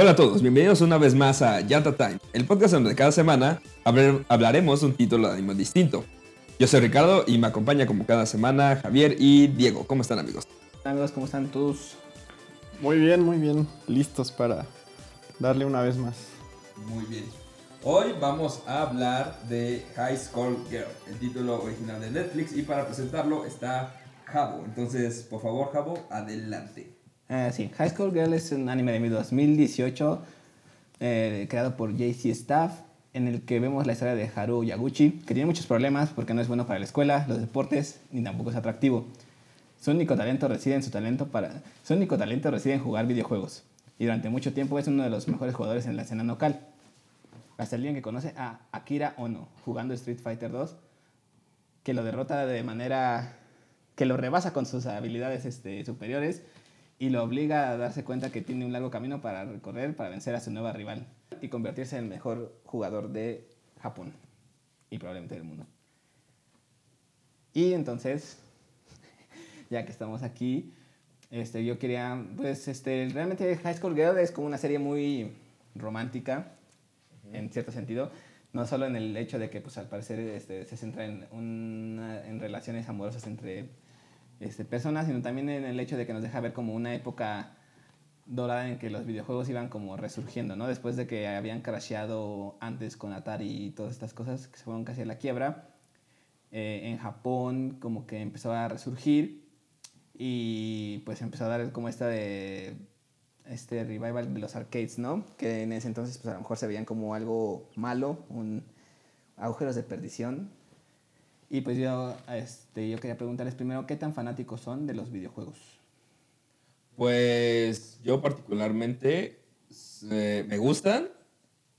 Hola a todos, bienvenidos una vez más a Yata Time, el podcast donde cada semana hablar- hablaremos un título de anime distinto. Yo soy Ricardo y me acompaña como cada semana Javier y Diego. ¿Cómo están amigos? Amigos, ¿cómo están todos? Muy bien, muy bien. Listos para darle una vez más. Muy bien. Hoy vamos a hablar de High School Girl, el título original de Netflix y para presentarlo está Jabo. Entonces, por favor, Jabo, adelante. Eh, sí, High School Girl es un anime de 2018 eh, creado por JC Staff en el que vemos la historia de Haru Yaguchi, que tiene muchos problemas porque no es bueno para la escuela, los deportes, ni tampoco es atractivo. Su único talento reside en su talento para su único talento reside en jugar videojuegos y durante mucho tiempo es uno de los mejores jugadores en la escena local. Hasta el día en que conoce a Akira Ono jugando Street Fighter 2 que lo derrota de manera que lo rebasa con sus habilidades este, superiores y lo obliga a darse cuenta que tiene un largo camino para recorrer para vencer a su nueva rival y convertirse en el mejor jugador de Japón y probablemente del mundo. Y entonces, ya que estamos aquí, este, yo quería, pues, este, realmente High School Girl es como una serie muy romántica, en cierto sentido, no solo en el hecho de que, pues, al parecer este, se centra en, una- en relaciones amorosas entre este, personas, sino también en el hecho de que nos deja ver como una época dorada en que los videojuegos iban como resurgiendo, ¿no? Después de que habían crasheado antes con Atari y todas estas cosas que se fueron casi a la quiebra, eh, en Japón como que empezó a resurgir y pues empezó a dar como esta de este revival de los arcades, ¿no? Que en ese entonces pues a lo mejor se veían como algo malo, un agujeros de perdición. Y pues yo, este, yo quería preguntarles primero, ¿qué tan fanáticos son de los videojuegos? Pues yo particularmente eh, me gustan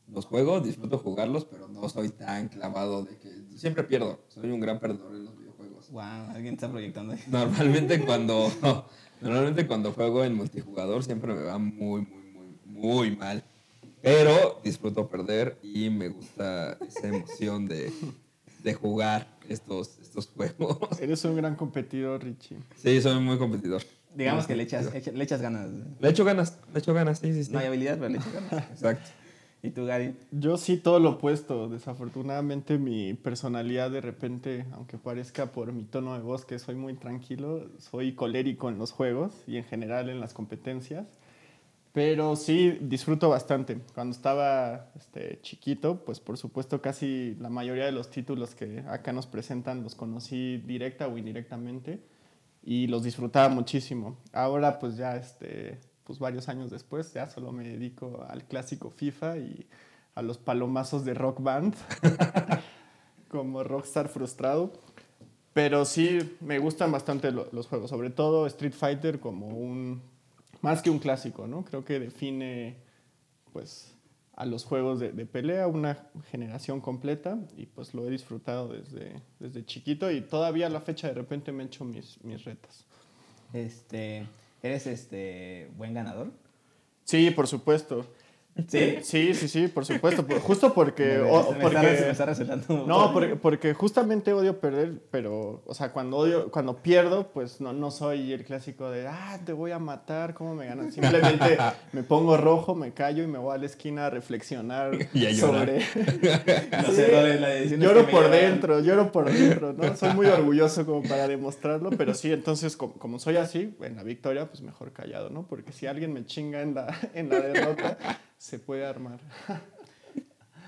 los juegos, disfruto jugarlos, pero no soy tan clavado de que siempre pierdo. Soy un gran perdedor en los videojuegos. Wow, alguien está proyectando ahí. Normalmente cuando normalmente cuando juego en multijugador siempre me va muy muy muy muy mal. Pero disfruto perder y me gusta esa emoción de, de jugar estos, estos juegos. Eres un gran competidor, Richie. Sí, soy muy competidor. Digamos que le echas, echa- le echas ganas. Le echo ganas, le echo ganas, sí, sí, sí. No hay habilidad, pero le echas ganas. Exacto. ¿Y tú, Gary? Yo sí todo lo opuesto. Desafortunadamente mi personalidad de repente, aunque parezca por mi tono de voz que soy muy tranquilo, soy colérico en los juegos y en general en las competencias. Pero sí disfruto bastante. Cuando estaba este, chiquito, pues por supuesto casi la mayoría de los títulos que acá nos presentan los conocí directa o indirectamente y los disfrutaba muchísimo. Ahora pues ya este, pues varios años después ya solo me dedico al clásico FIFA y a los palomazos de Rock Band como rockstar frustrado. Pero sí me gustan bastante lo- los juegos, sobre todo Street Fighter como un más que un clásico, ¿no? Creo que define pues a los juegos de, de pelea una generación completa y pues lo he disfrutado desde, desde chiquito y todavía a la fecha de repente me he hecho mis, mis retos. Este, ¿Eres este buen ganador? Sí, por supuesto. ¿Sí? Sí, sí, sí, por supuesto. justo porque... Me- o- me porque- está, me está No, porque, porque justamente odio perder, pero, o sea, cuando odio, cuando pierdo, pues no, no soy el clásico de, ah, te voy a matar, ¿cómo me ganas? Simplemente me pongo rojo, me callo y me voy a la esquina a reflexionar Y a sobre... Las decisiones Lloro me por dentro, lloro por dentro, ¿no? Soy muy orgulloso como para demostrarlo, pero sí, entonces, como, como soy así, en la victoria, pues mejor callado, ¿no? Porque si alguien me chinga en la, en la derrota, se puede armar.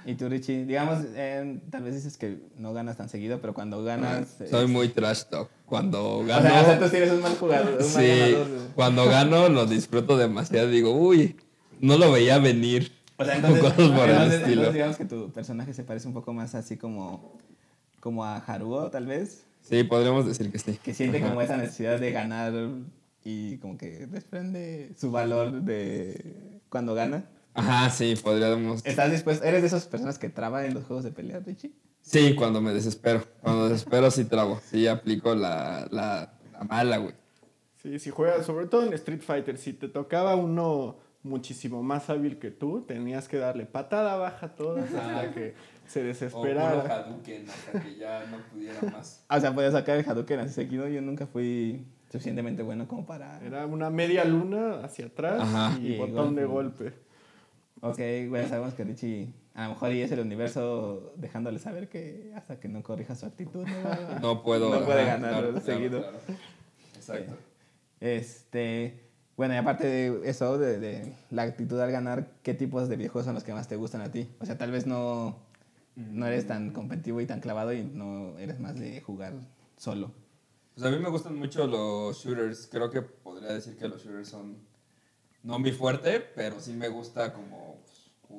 Y tú, Richie, digamos, eh, tal vez dices que no ganas tan seguido, pero cuando ganas... eh, Soy muy trash talk. Cuando O gano, sea, o sea, tú tienes un mal jugador, un mal sí, ganador. cuando gano lo disfruto demasiado. Digo, uy, no lo veía venir. O sea, entonces, Cosas por el entonces- estilo. entonces digamos que tu personaje se parece un poco más así como, como a Haruo, tal vez, Sí, podríamos decir que sí. que siente como esa necesidad de ganar y como que desprende su valor de cuando gana. Ajá, sí, podríamos. ¿Estás dispuesto? ¿Eres de esas personas que traban en los juegos de pelea, Richie? Sí, cuando me desespero. Cuando desespero sí trabo. Sí, aplico la, la, la mala, güey. Sí, si juegas, sobre todo en Street Fighter, si te tocaba uno muchísimo más hábil que tú, tenías que darle patada baja todas hasta que se desesperara. Hadouken hasta que ya no pudiera más. O sea, podía sacar el Hadouken así seguido. Yo nunca fui suficientemente bueno como para... Era una media luna hacia atrás Ajá. y Y botón de golpe. Ok, bueno, sabemos que Richie a lo mejor y es el universo dejándole saber que hasta que no corrija su actitud no, va- No puedo. No puede ajá, ganar claro, seguido. claro. Exacto. Este, bueno, y aparte de eso, de, de la actitud al ganar, ¿qué tipos de videojuegos son los que más te gustan a ti? O sea, tal vez no, no eres tan competitivo y tan clavado y no eres más de jugar solo. Pues a mí me gustan mucho los shooters. Creo que podría decir que los shooters son no mi fuerte, pero sí me gusta como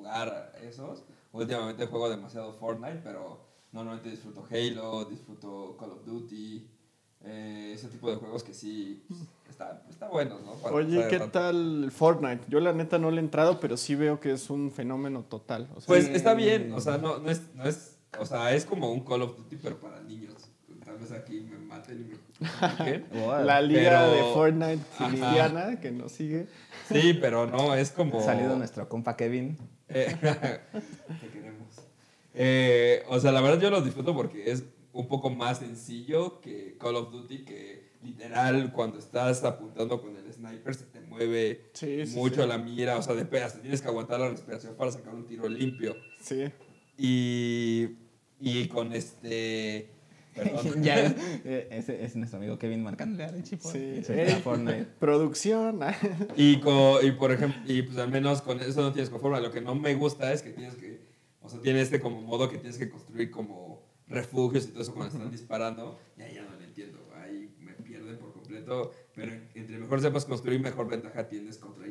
jugar a esos. Últimamente juego demasiado Fortnite, pero normalmente disfruto Halo, disfruto Call of Duty, eh, ese tipo de juegos que sí pues, está, está buenos, ¿no? Para Oye, ¿qué tal Fortnite? Yo la neta no le he entrado, pero sí veo que es un fenómeno total. O sea, Pues está bien, o sea, no, no, es, no es, o sea, es como un Call of Duty, pero para niños. Tal vez aquí me maten y me la liga pero- de Fortnite cristiana que nos sigue. Sí, pero no, es como... Salido nuestro compa Kevin. Eh, te queremos. Eh, o sea, la verdad yo lo disfruto porque es un poco más sencillo que Call of Duty, que literal cuando estás apuntando con el sniper se te mueve Sí, sí, mucho sí. la mira, o sea, de pedas, te tienes que aguantar la respiración para sacar un tiro limpio. Sí. Y, y con este... Perdón. ya es, eh, ese es nuestro amigo Kevin marcándole a Richie por Sí. Fortnite. Producción. Y, co- y por ejemplo, y pues al menos con eso no tienes conforme. Lo que no me gusta es que tienes que, o sea, tiene este como modo que tienes que construir como refugios y todo eso cuando están disparando. Y ahí ya no lo entiendo. Ahí me pierden por completo. Pero entre mejor sepas construir, mejor ventaja tienes contra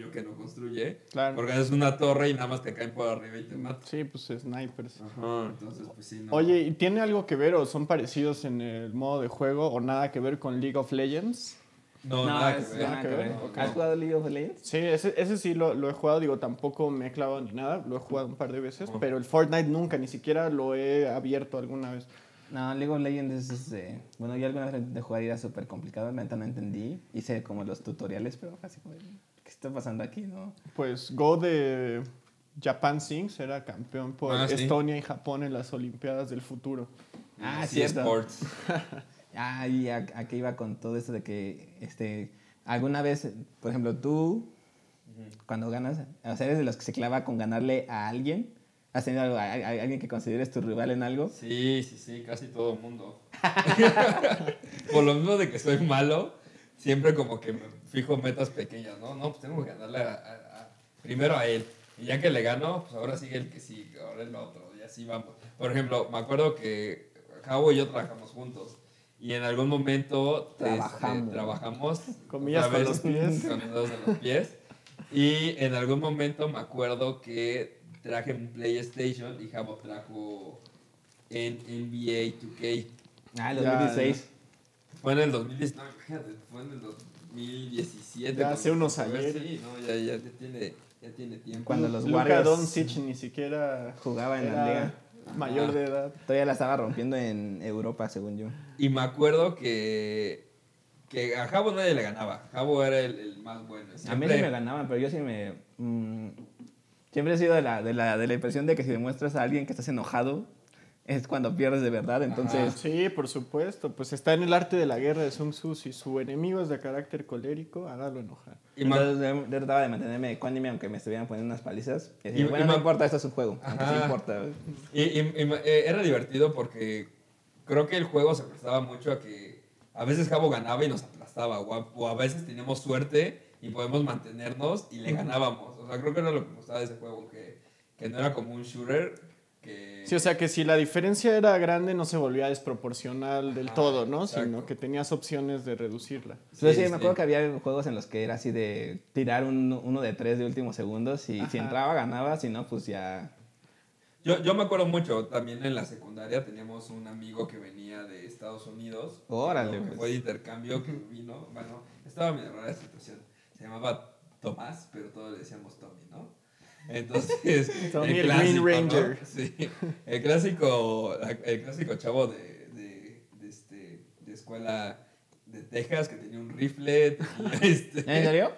yo que no construye. Claro. Porque es una torre y nada más te caen por arriba y te matan. Sí, pues snipers. Ajá, entonces pues sí, no. Oye, ¿y tiene algo que ver o son parecidos en el modo de juego o nada que ver con League of Legends? no, nada es que ver. nada que ver. Ok. ¿Has jugado League of Legends? Sí, ese, ese sí lo, lo he jugado, digo, tampoco me he clavado ni nada, lo he jugado un par de veces, Ujú. pero el Fortnite nunca, ni siquiera lo he abierto alguna vez. No, League of Legends es, este, bueno, yo alguna vez intenté jugar era súper complicado, la neta no entendí. Hice como los tutoriales, pero así como, ¿qué está pasando aquí, no? Pues Go de Japan Sings era campeón por Ah, sí. Estonia y Japón en las Olimpiadas del futuro. Ah, Sí, cierto. Sports. Ah, y a, a qué iba con todo eso de que, este, alguna vez, por ejemplo, tú, cuando ganas, o sea, eres de los que se clava con ganarle a alguien. ¿Has tenido algo- a alguien que consideres tu rival en algo? Sí, sí, sí, casi todo el mundo. Por lo mismo de que soy malo, siempre como que me fijo metas pequeñas, ¿no? No, pues tengo que ganarle a- a- a- primero a él. Y ya que le gano, pues ahora sigue el que sigue, ahora el otro, y así vamos. Por ejemplo, me acuerdo que Javo y yo trabajamos juntos. Y en algún momento este, Trabajamos. trabajamos. Comillas con los pies. Con los dedos en los pies. Y en algún momento me acuerdo que traje un PlayStation y Javo trajo en NBA 2K. Ah, el Ya, 2016. Fue en el 2019, imagínate, fue en el 2017. Ya cuando hace unos ayeres. Sí, no, ya, ya, tiene, ya tiene tiempo. Cuando los Luka Warriors Doncic ni siquiera jugaba en la liga. mayor de edad. Todavía la estaba rompiendo en Europa, según yo. Y me acuerdo que, que a Jabo nadie le ganaba. Jabo era el, el más bueno. A mí Siempre- sí me ganaban, pero yo sí me... mm, siempre he sido de la, de, la, de la impresión de que si demuestras a alguien que estás enojado, es cuando pierdes de verdad. Entonces, Sí, por supuesto. Pues está en el arte de la guerra de Sun Tzu. Si su enemigo es de carácter colérico, hágalo enojar. Y me- entonces yo, trataba de mantenerme ecuánime aunque me estuvieran poniendo unas palizas. Y decía, Y- bueno, y no importa, esto es un juego. Aunque sí Ajá. importa. Y, y- y me- eh, era divertido porque creo que el juego se prestaba mucho a que a veces Jabo ganaba y nos aplastaba, o a, o a veces teníamos suerte y podemos mantenernos y le ganábamos. O sea, creo que era lo que me gustaba de ese juego, que, que no era como un shooter, que... Sí, o sea que si la diferencia era grande, no se volvía desproporcional del Ajá, todo, ¿no? exacto. Sino que tenías opciones de reducirla. Pero sí, me acuerdo que había juegos en los que era así de tirar un- uno de tres de últimos segundos y si entraba ganaba, si no, pues ya... Yo, yo me acuerdo mucho, también en la secundaria teníamos un amigo que venía de Estados Unidos. Órale, Que pues. fue de intercambio, que vino, bueno, estaba medio rara la situación. Se llamaba Tomás, pero todos le decíamos Tommy, ¿no? Entonces, Tommy el Green Ranger. ¿no? Sí, el clásico, el clásico chavo de, de, de este, de escuela de Texas que tenía un rifle. este, ¿En serio?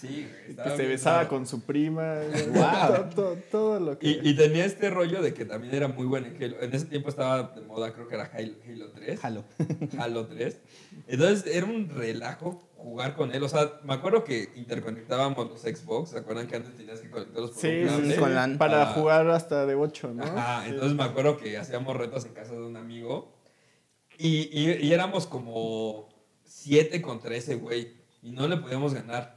Sí, güey, Que se besaba con su prima. Guau. todo, todo- todo lo que... Y, y tenía este rollo de que también era muy bueno en Halo. En ese tiempo estaba de moda, creo que era Halo, Halo 3. Halo. Halo 3. Entonces era un relajo jugar con él. O sea, me acuerdo que interconectábamos los Xbox. ¿Se acuerdan que antes tenías que conectarlos por Sí, un cable? sí, con LAN. para Ah. jugar hasta de 8, ¿no? Ajá, Sí. entonces me acuerdo que hacíamos retos en casa de un amigo y, y- y éramos como 7 contra ese güey y no le podíamos ganar.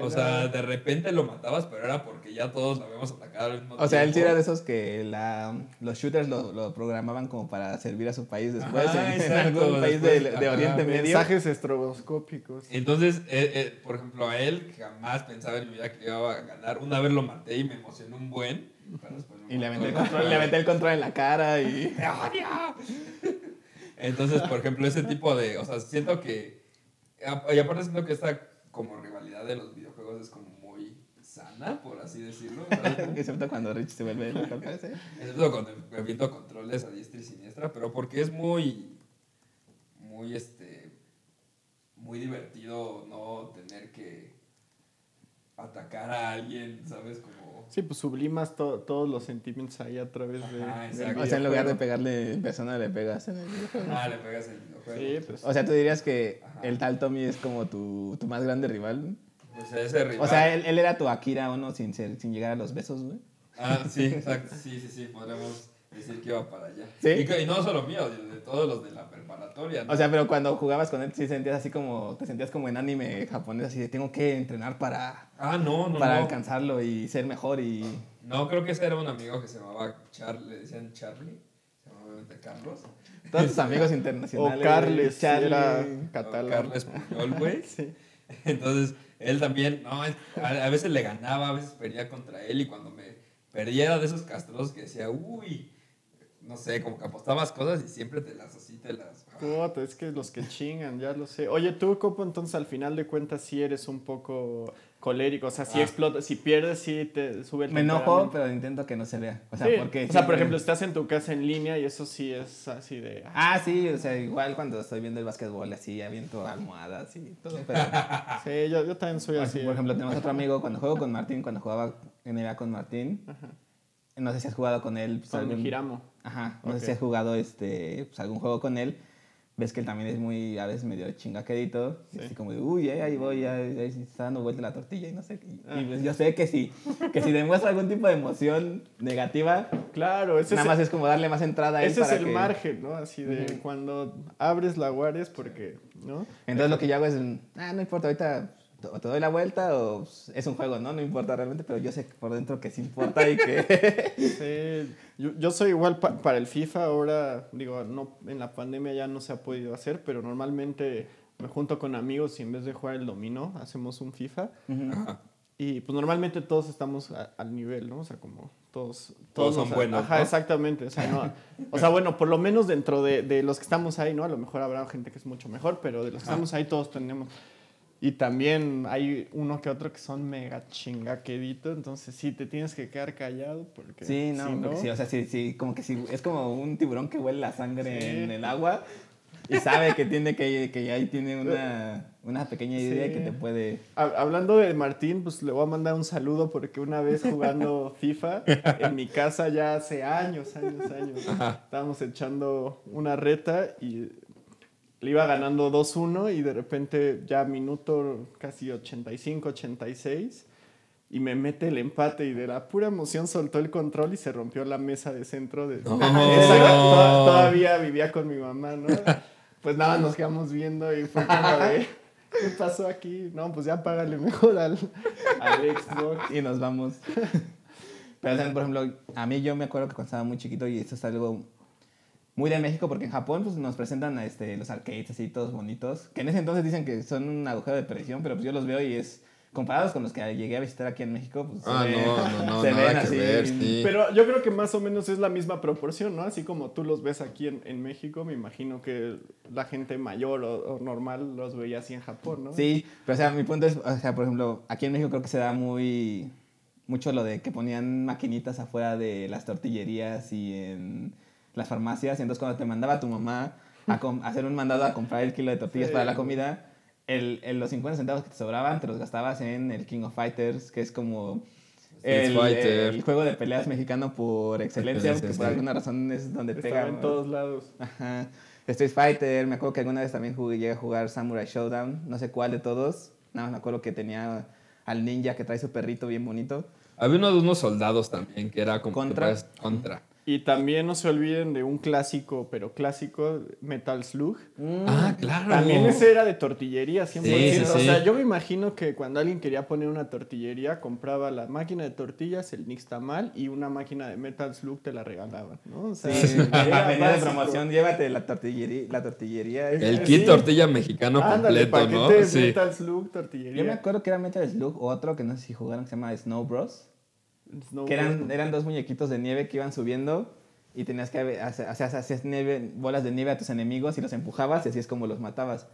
O sea, de repente lo matabas, pero era porque ya todos lo habíamos atacado al mismo O sea, él sí era de esos que la, los shooters lo, lo programaban como para servir a su país después, Ajá, en, en exacto, algún país después, de, de ajá, Oriente Medio. mensajes estroboscópicos. Entonces, eh, eh, por ejemplo, a él jamás pensaba en mi vida que iba a ganar. Una vez lo maté y me emocionó un buen. pero después me Y le aventé, el control, le aventé el control en la cara y... ¡Te odio! Entonces, por ejemplo, ese tipo de. O sea, siento que. Y aparte, siento que esta como rivalidad de los videojuegos es como muy sana, por así decirlo. Excepto cuando Rich se vuelve loco. Excepto cuando me aviento controles a diestra y siniestra, pero porque es muy. Muy este. Muy divertido no tener que atacar a alguien, ¿sabes? Como. Sí, pues sublimas to- todos los sentimientos ahí a través de. Ajá, del. O sea, en lugar de pegarle en persona, le pegas en el videojuego. Ah, le pegas el videojuego. Sí, pues. O sea, tú dirías que Ajá. el tal Tommy es como tu, tu más grande rival. Ese rival. O sea, él, él era tu Akira o no sin, ser, sin llegar a los besos, güey. Ah, sí, exacto. Sí, sí, sí. Podríamos decir que iba para allá. ¿Sí? Y, y no solo mío, de, de todos los de la preparatoria. ¿no? O sea, pero cuando jugabas con él, sí sentías así como, te sentías como en anime japonés, así de tengo que entrenar para, ah, no, no, para no. alcanzarlo y ser mejor y... No, creo que ese era un amigo que se llamaba Charlie, le decían Charlie. Se llamaba obviamente Carlos. Todos tus amigos O internacionales. Carles, Charlie. era O catalán. Carles Puyol, güey. Sí. Entonces, él también, no, a, veces le ganaba, a veces perdía contra él y cuando me perdía era de esos castrosos que decía, uy, no sé, como que apostabas cosas y siempre te las así, te las... Puta, es que los que chingan, ya lo sé. Oye, tú, Copo, entonces al final de cuentas sí eres un poco colérico. O sea, si Ah. explotas, si pierdes, sí te sube el Me enojo, pero intento que no se vea. O sea, Sí, porque... o sea, por ejemplo, estás en tu casa en línea y eso sí es así de... Ah, sí, o sea, igual cuando estoy viendo el básquetbol así, aviento almohadas y todo, pero... Sí, yo, yo también soy así. Por ejemplo, tenemos otro amigo, cuando juego con Martín, cuando jugaba NBA con Martín, no sé si has jugado con él. pues, Con algún- Giramo. Ajá, no sé si has jugado este, pues, algún juego con él. Ves que él también es muy, a veces medio chingaquedito. Sí. Así como de, uy, eh, ahí voy, ahí, ahí se está dando vuelta la tortilla y no sé. Y, Ah. y, pues, yo sé que si, que si demuestra algún tipo de emoción negativa, Claro, ese nada es, más es como darle más entrada a él ese es el que- margen, ¿no? Así de cuando abres la guardia es porque, ¿no? Entonces lo que yo hago es, ah, no importa, ahorita o te doy la vuelta o es un juego, ¿no? No importa realmente, pero yo sé por dentro que sí importa y que... Sí, yo, yo soy igual pa- para el FIFA ahora, digo, no, en la pandemia ya no se ha podido hacer, pero normalmente me junto con amigos y en vez de jugar el dominó, hacemos un FIFA. Ajá. Y pues normalmente todos estamos a- al nivel, ¿no? O sea, como todos... Todos son nos- buenos, Ajá, ¿no? exactamente. O sea, no, o sea, bueno, por lo menos dentro de, de los que estamos ahí, ¿no? A lo mejor habrá gente que es mucho mejor, pero de los que Ajá. estamos ahí todos tenemos... Y también hay uno que otro que son mega chingaqueditos, entonces sí, te tienes que quedar callado porque... Sí, no, si porque sí, o sea, sí, sí, como que sí, es como un tiburón que huele la sangre Sí. en el agua y sabe que tiene que, que ahí tiene una, una pequeña idea Sí. que te puede... Hab- Hablando de Martín, pues le voy a mandar un saludo porque una vez jugando FIFA en mi casa ya hace años, años, años, estábamos echando una reta y le iba ganando 2-1 y de repente ya minuto casi 85, 86 y me mete el empate y de la pura emoción soltó el control y se rompió la mesa de centro de... No. Esa- to- todavía vivía con mi mamá, ¿no? Pues nada, nos quedamos viendo y fue como de... ¿Qué pasó aquí? No, pues ya págale mejor al, al Xbox. Y nos vamos. Pero, por ejemplo, a mí yo me acuerdo que cuando estaba muy chiquito y esto es algo muy de México porque en Japón pues, nos presentan este, los arcades así todos bonitos, que en ese entonces dicen que son un agujero de perdición, pero pues yo los veo y es... Comparados con los que llegué a visitar aquí en México, pues Ah, se ven- no, no, no, se nada ven que así. ver, sí. Pero yo creo que más o menos es la misma proporción, ¿no? Así como tú los ves aquí en, en México, me imagino que la gente mayor o, o normal los veía así en Japón, ¿no? Sí, pero o sea, mi punto es, o sea, por ejemplo, aquí en México creo que se da muy mucho lo de que ponían maquinitas afuera de las tortillerías y en las farmacias, y entonces cuando te mandaba tu mamá a, hacer un mandado a comprar el kilo de tortillas Sí. para la comida, el, el- los 50 centavos que te sobraban te los gastabas en el King of Fighters, que es como el, Fighter. el juego de peleas mexicano por excelencia, Sí, sí, que por alguna razón es donde Estaba pega. en todos lados. Ajá. Street Fighter, me acuerdo que alguna vez también jugué, llegué a jugar Samurai Showdown, no sé cuál de todos. Nada más me acuerdo que tenía al ninja que trae su perrito bien bonito. Había uno de unos soldados también que era como Contra. contra. Y también no se olviden de un clásico, pero clásico, Metal Slug. Ah, claro. También ese era de tortillería, 100%. Sí, sí, O sí. sea, yo me imagino que cuando alguien quería poner una tortillería, compraba la máquina de tortillas, el Nixtamal y una máquina de Metal Slug te la regalaban, ¿no? O sea, Sí, era venía de promoción, llévate la tortillería. La tortillería es- El Sí. kit tortilla mexicano Ándale, completo, ¿no? paquete de Sí. Metal Slug, tortillería. Yo me acuerdo que era Metal Slug o otro que no sé si jugaron que se llama Snow Bros. Snowboard. Que eran, eran dos muñequitos de nieve que iban subiendo y tenías que hacer, hacías, hacías nieve, bolas de nieve a tus enemigos y los empujabas y así es como los matabas.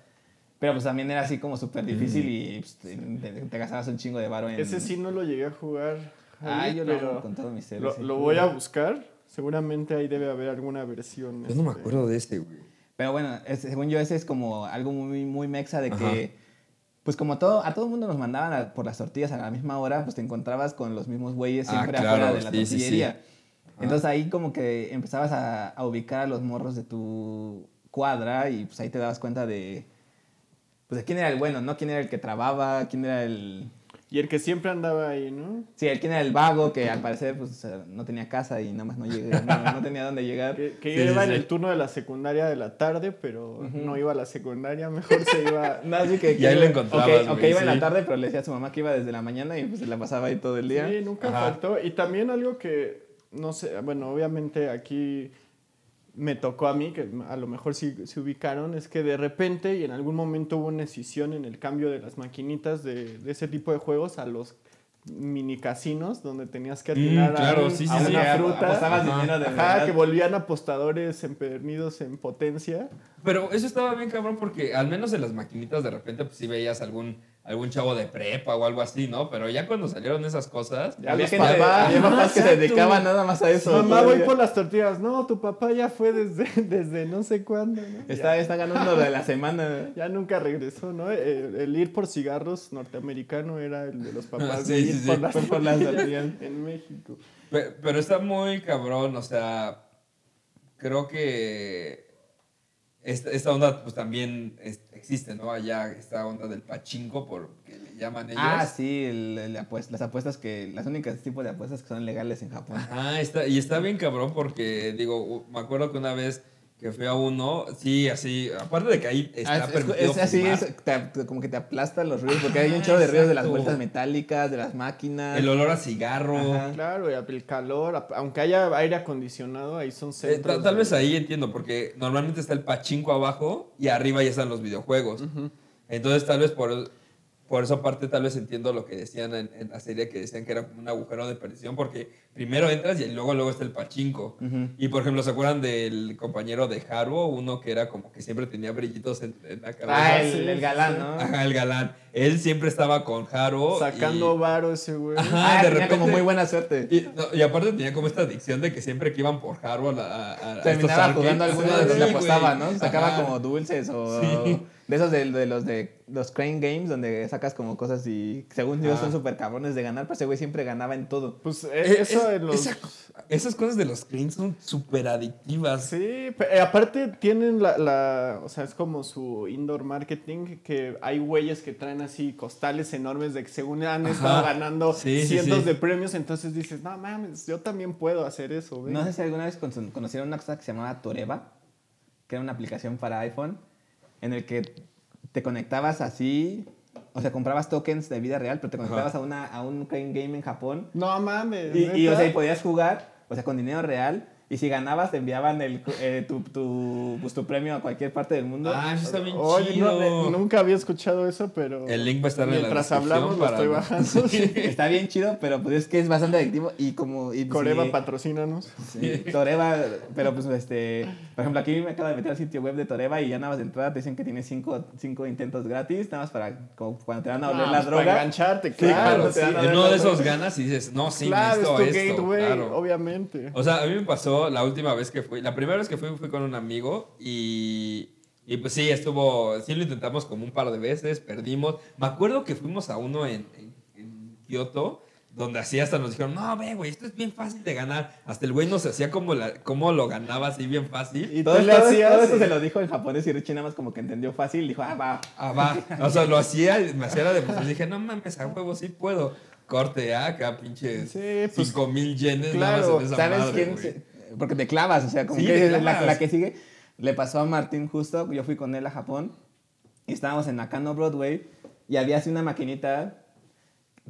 Pero pues también era así como súper difícil y pues, te, te- te gastabas un chingo de varo en... Ese sí no lo llegué a jugar. Ah, yo lo hago con todo mi ser. lo, lo voy a buscar. Seguramente ahí debe haber alguna versión. Yo no me este, acuerdo de ese, güey. Pero bueno, es- según yo ese es como algo muy, muy mexa de Ajá. que, pues como todo, a todo el mundo nos mandaban a- por las tortillas a la misma hora, pues te encontrabas con los mismos güeyes Ah, siempre claro, afuera de la sí, sí, sí. tortillería. Entonces ahí como que empezabas a, a ubicar a los morros de tu cuadra y pues ahí te dabas cuenta de, pues de quién era el bueno, ¿no? Quién era el que trababa, quién era el... Y el que siempre andaba ahí, ¿no? Sí, el quién era el vago que al parecer pues o sea, no tenía casa y nada más no, llega, no, no tenía dónde llegar. Que, que Sí, iba sí, en sí. el turno de la secundaria de la tarde, pero no iba a la secundaria, mejor se iba. No, así que, Y ahí que- lo encontrabas, ok, ok, güey, iba en la tarde, pero le decía a su mamá que iba desde la mañana y pues se la pasaba ahí todo el día. Sí, nunca Ajá. faltó. Y también algo que, no sé, bueno, obviamente aquí me tocó a mí, que a lo mejor sí se ubicaron, es que de repente y en algún momento hubo una decisión en el cambio de las maquinitas de, de ese tipo de juegos a los mini casinos donde tenías que Mm, atinar a claro, sí, a sí, sí. una Que fruta. apostabas Ajá. dinero de Ajá, que volvían apostadores empedernidos en potencia. Pero eso estaba bien cabrón porque al menos en las maquinitas de repente pues sí veías algún, algún chavo de prepa o algo así, ¿no? Pero ya cuando salieron esas cosas... Ya había los gente, papás. había papás que se dedicaban nada más a eso. Mamá, voy por las tortillas. No, tu papá ya fue desde, desde no sé cuándo, ¿no? Está, está ganando de la semana. Ya nunca regresó, ¿no? El, el ir por cigarros norteamericano era el de los papás de Sí, ir sí, sí. por las Fue por las tortillas en México. Pe- Pero está muy cabrón, o sea, creo que esta, esta onda pues también es- existe, ¿no? Allá esta onda del pachinko, por que le llaman ellos. Ah, sí, el- el apuest- las apuestas que, las únicas tipos de apuestas que son legales en Japón. Ah, está, y está bien cabrón porque, digo, me acuerdo que una vez que fui a uno, sí, así, aparte de que ahí está Ah, es- es, permitido es así, fumar, es- te- como que te aplastan los ruidos, porque hay un chorro de ruidos de las vueltas metálicas, de las máquinas. el olor a cigarro. Ajá. Claro, y el calor, aunque haya aire acondicionado, ahí son Eh, centros. tal, tal de- vez ahí entiendo, porque normalmente está el pachinko abajo y arriba ya están los videojuegos. Entonces, tal vez por, por esa parte, tal vez entiendo lo que decían en, en la serie, que decían que era como un agujero de perdición, porque primero entras y luego, luego está el pachinko. Y por ejemplo, ¿se acuerdan del compañero de Haruo? Uno que era como que siempre tenía brillitos en, en la cabeza. Ah, el, el galán. ¿no? Ajá, el galán. Él siempre estaba con Haruo. Sacando y- varo ese güey. Ajá, Ah, de tenía como repente- muy buena suerte. Y, no, y aparte tenía como esta adicción de que siempre que iban por Haruo a, la- a- a- Terminaba estos jugando alguno de los sí, que apostaba, ¿no? Sacaba Ajá. como dulces o Sí. De esos de, de los de los Crane Games donde sacas como cosas y según yo Ah. son súper cabrones de ganar, pero ese güey siempre ganaba en todo. Pues eh, Eh, eso es- en los. esa- esas cosas de los cleans son súper adictivas. Sí, pe- eh, aparte tienen la, la- o sea, es como su indoor marketing, que hay güeyes que traen así costales enormes de que según han Ajá. estado ganando Sí, cientos sí. de premios, entonces dices, no mames, yo también puedo hacer eso, güey. No sé si alguna vez con- conocieron una cosa que se llamaba Toreba, que era una aplicación para iPhone en el que te conectabas así, o sea, comprabas tokens de vida real, pero te conectabas a, una, a un Crane Game en Japón No mames. Y, y, o sea, y podías jugar, o sea, con dinero real. Y si ganabas, te enviaban el, eh, tu, tu, pues, tu premio a cualquier parte del mundo. Ah, eso está bien Oye, chido. no, eh, nunca había escuchado eso, pero. El link va a estar en la Mientras hablamos, lo para- estoy bajando. sí. Está bien chido, pero pues es que es bastante adictivo. Y como. Y, Coreba, sí, patrocínanos. sí, Toreba, pero pues este. Por ejemplo, aquí me acabo de meter al sitio web de Toreba y ya nada más de entrada te dicen que tienes cinco, cinco intentos gratis, nada más para como cuando te van a oler No, la pues, Para droga. engancharte, Sí, claro. Claro, te sí. van a En dar uno de esos ganas y dices, no, sí, claro, es necesito tu esto. gateway, claro. obviamente. O sea, a mí me pasó la última vez que fui, la primera vez que fui fui con un amigo y, y pues sí, estuvo, sí lo intentamos como un par de veces, perdimos. Me acuerdo que fuimos a uno en, en, en Kioto donde así hasta nos dijeron, no, ve, güey, esto es bien fácil de ganar. Hasta el güey nos hacía como, la, como lo ganaba así bien fácil. Y Todo, hacías. todo eso se lo dijo en japonés y Richie nada más como que entendió fácil. Dijo, ah, va. Ah, va. O sea, lo hacía, me hacía la demostración. Dije, no mames, a huevo sí puedo. Corte A, acá pinches Sí, pues, 5 mil yenes claro, nada más en esa ¿Sabes madre, quién? Porque te clavas, o sea, como Sí, que la, la que sigue le pasó a Martín justo. Yo fui con él a Japón y estábamos en Nakano Broadway y había así una maquinita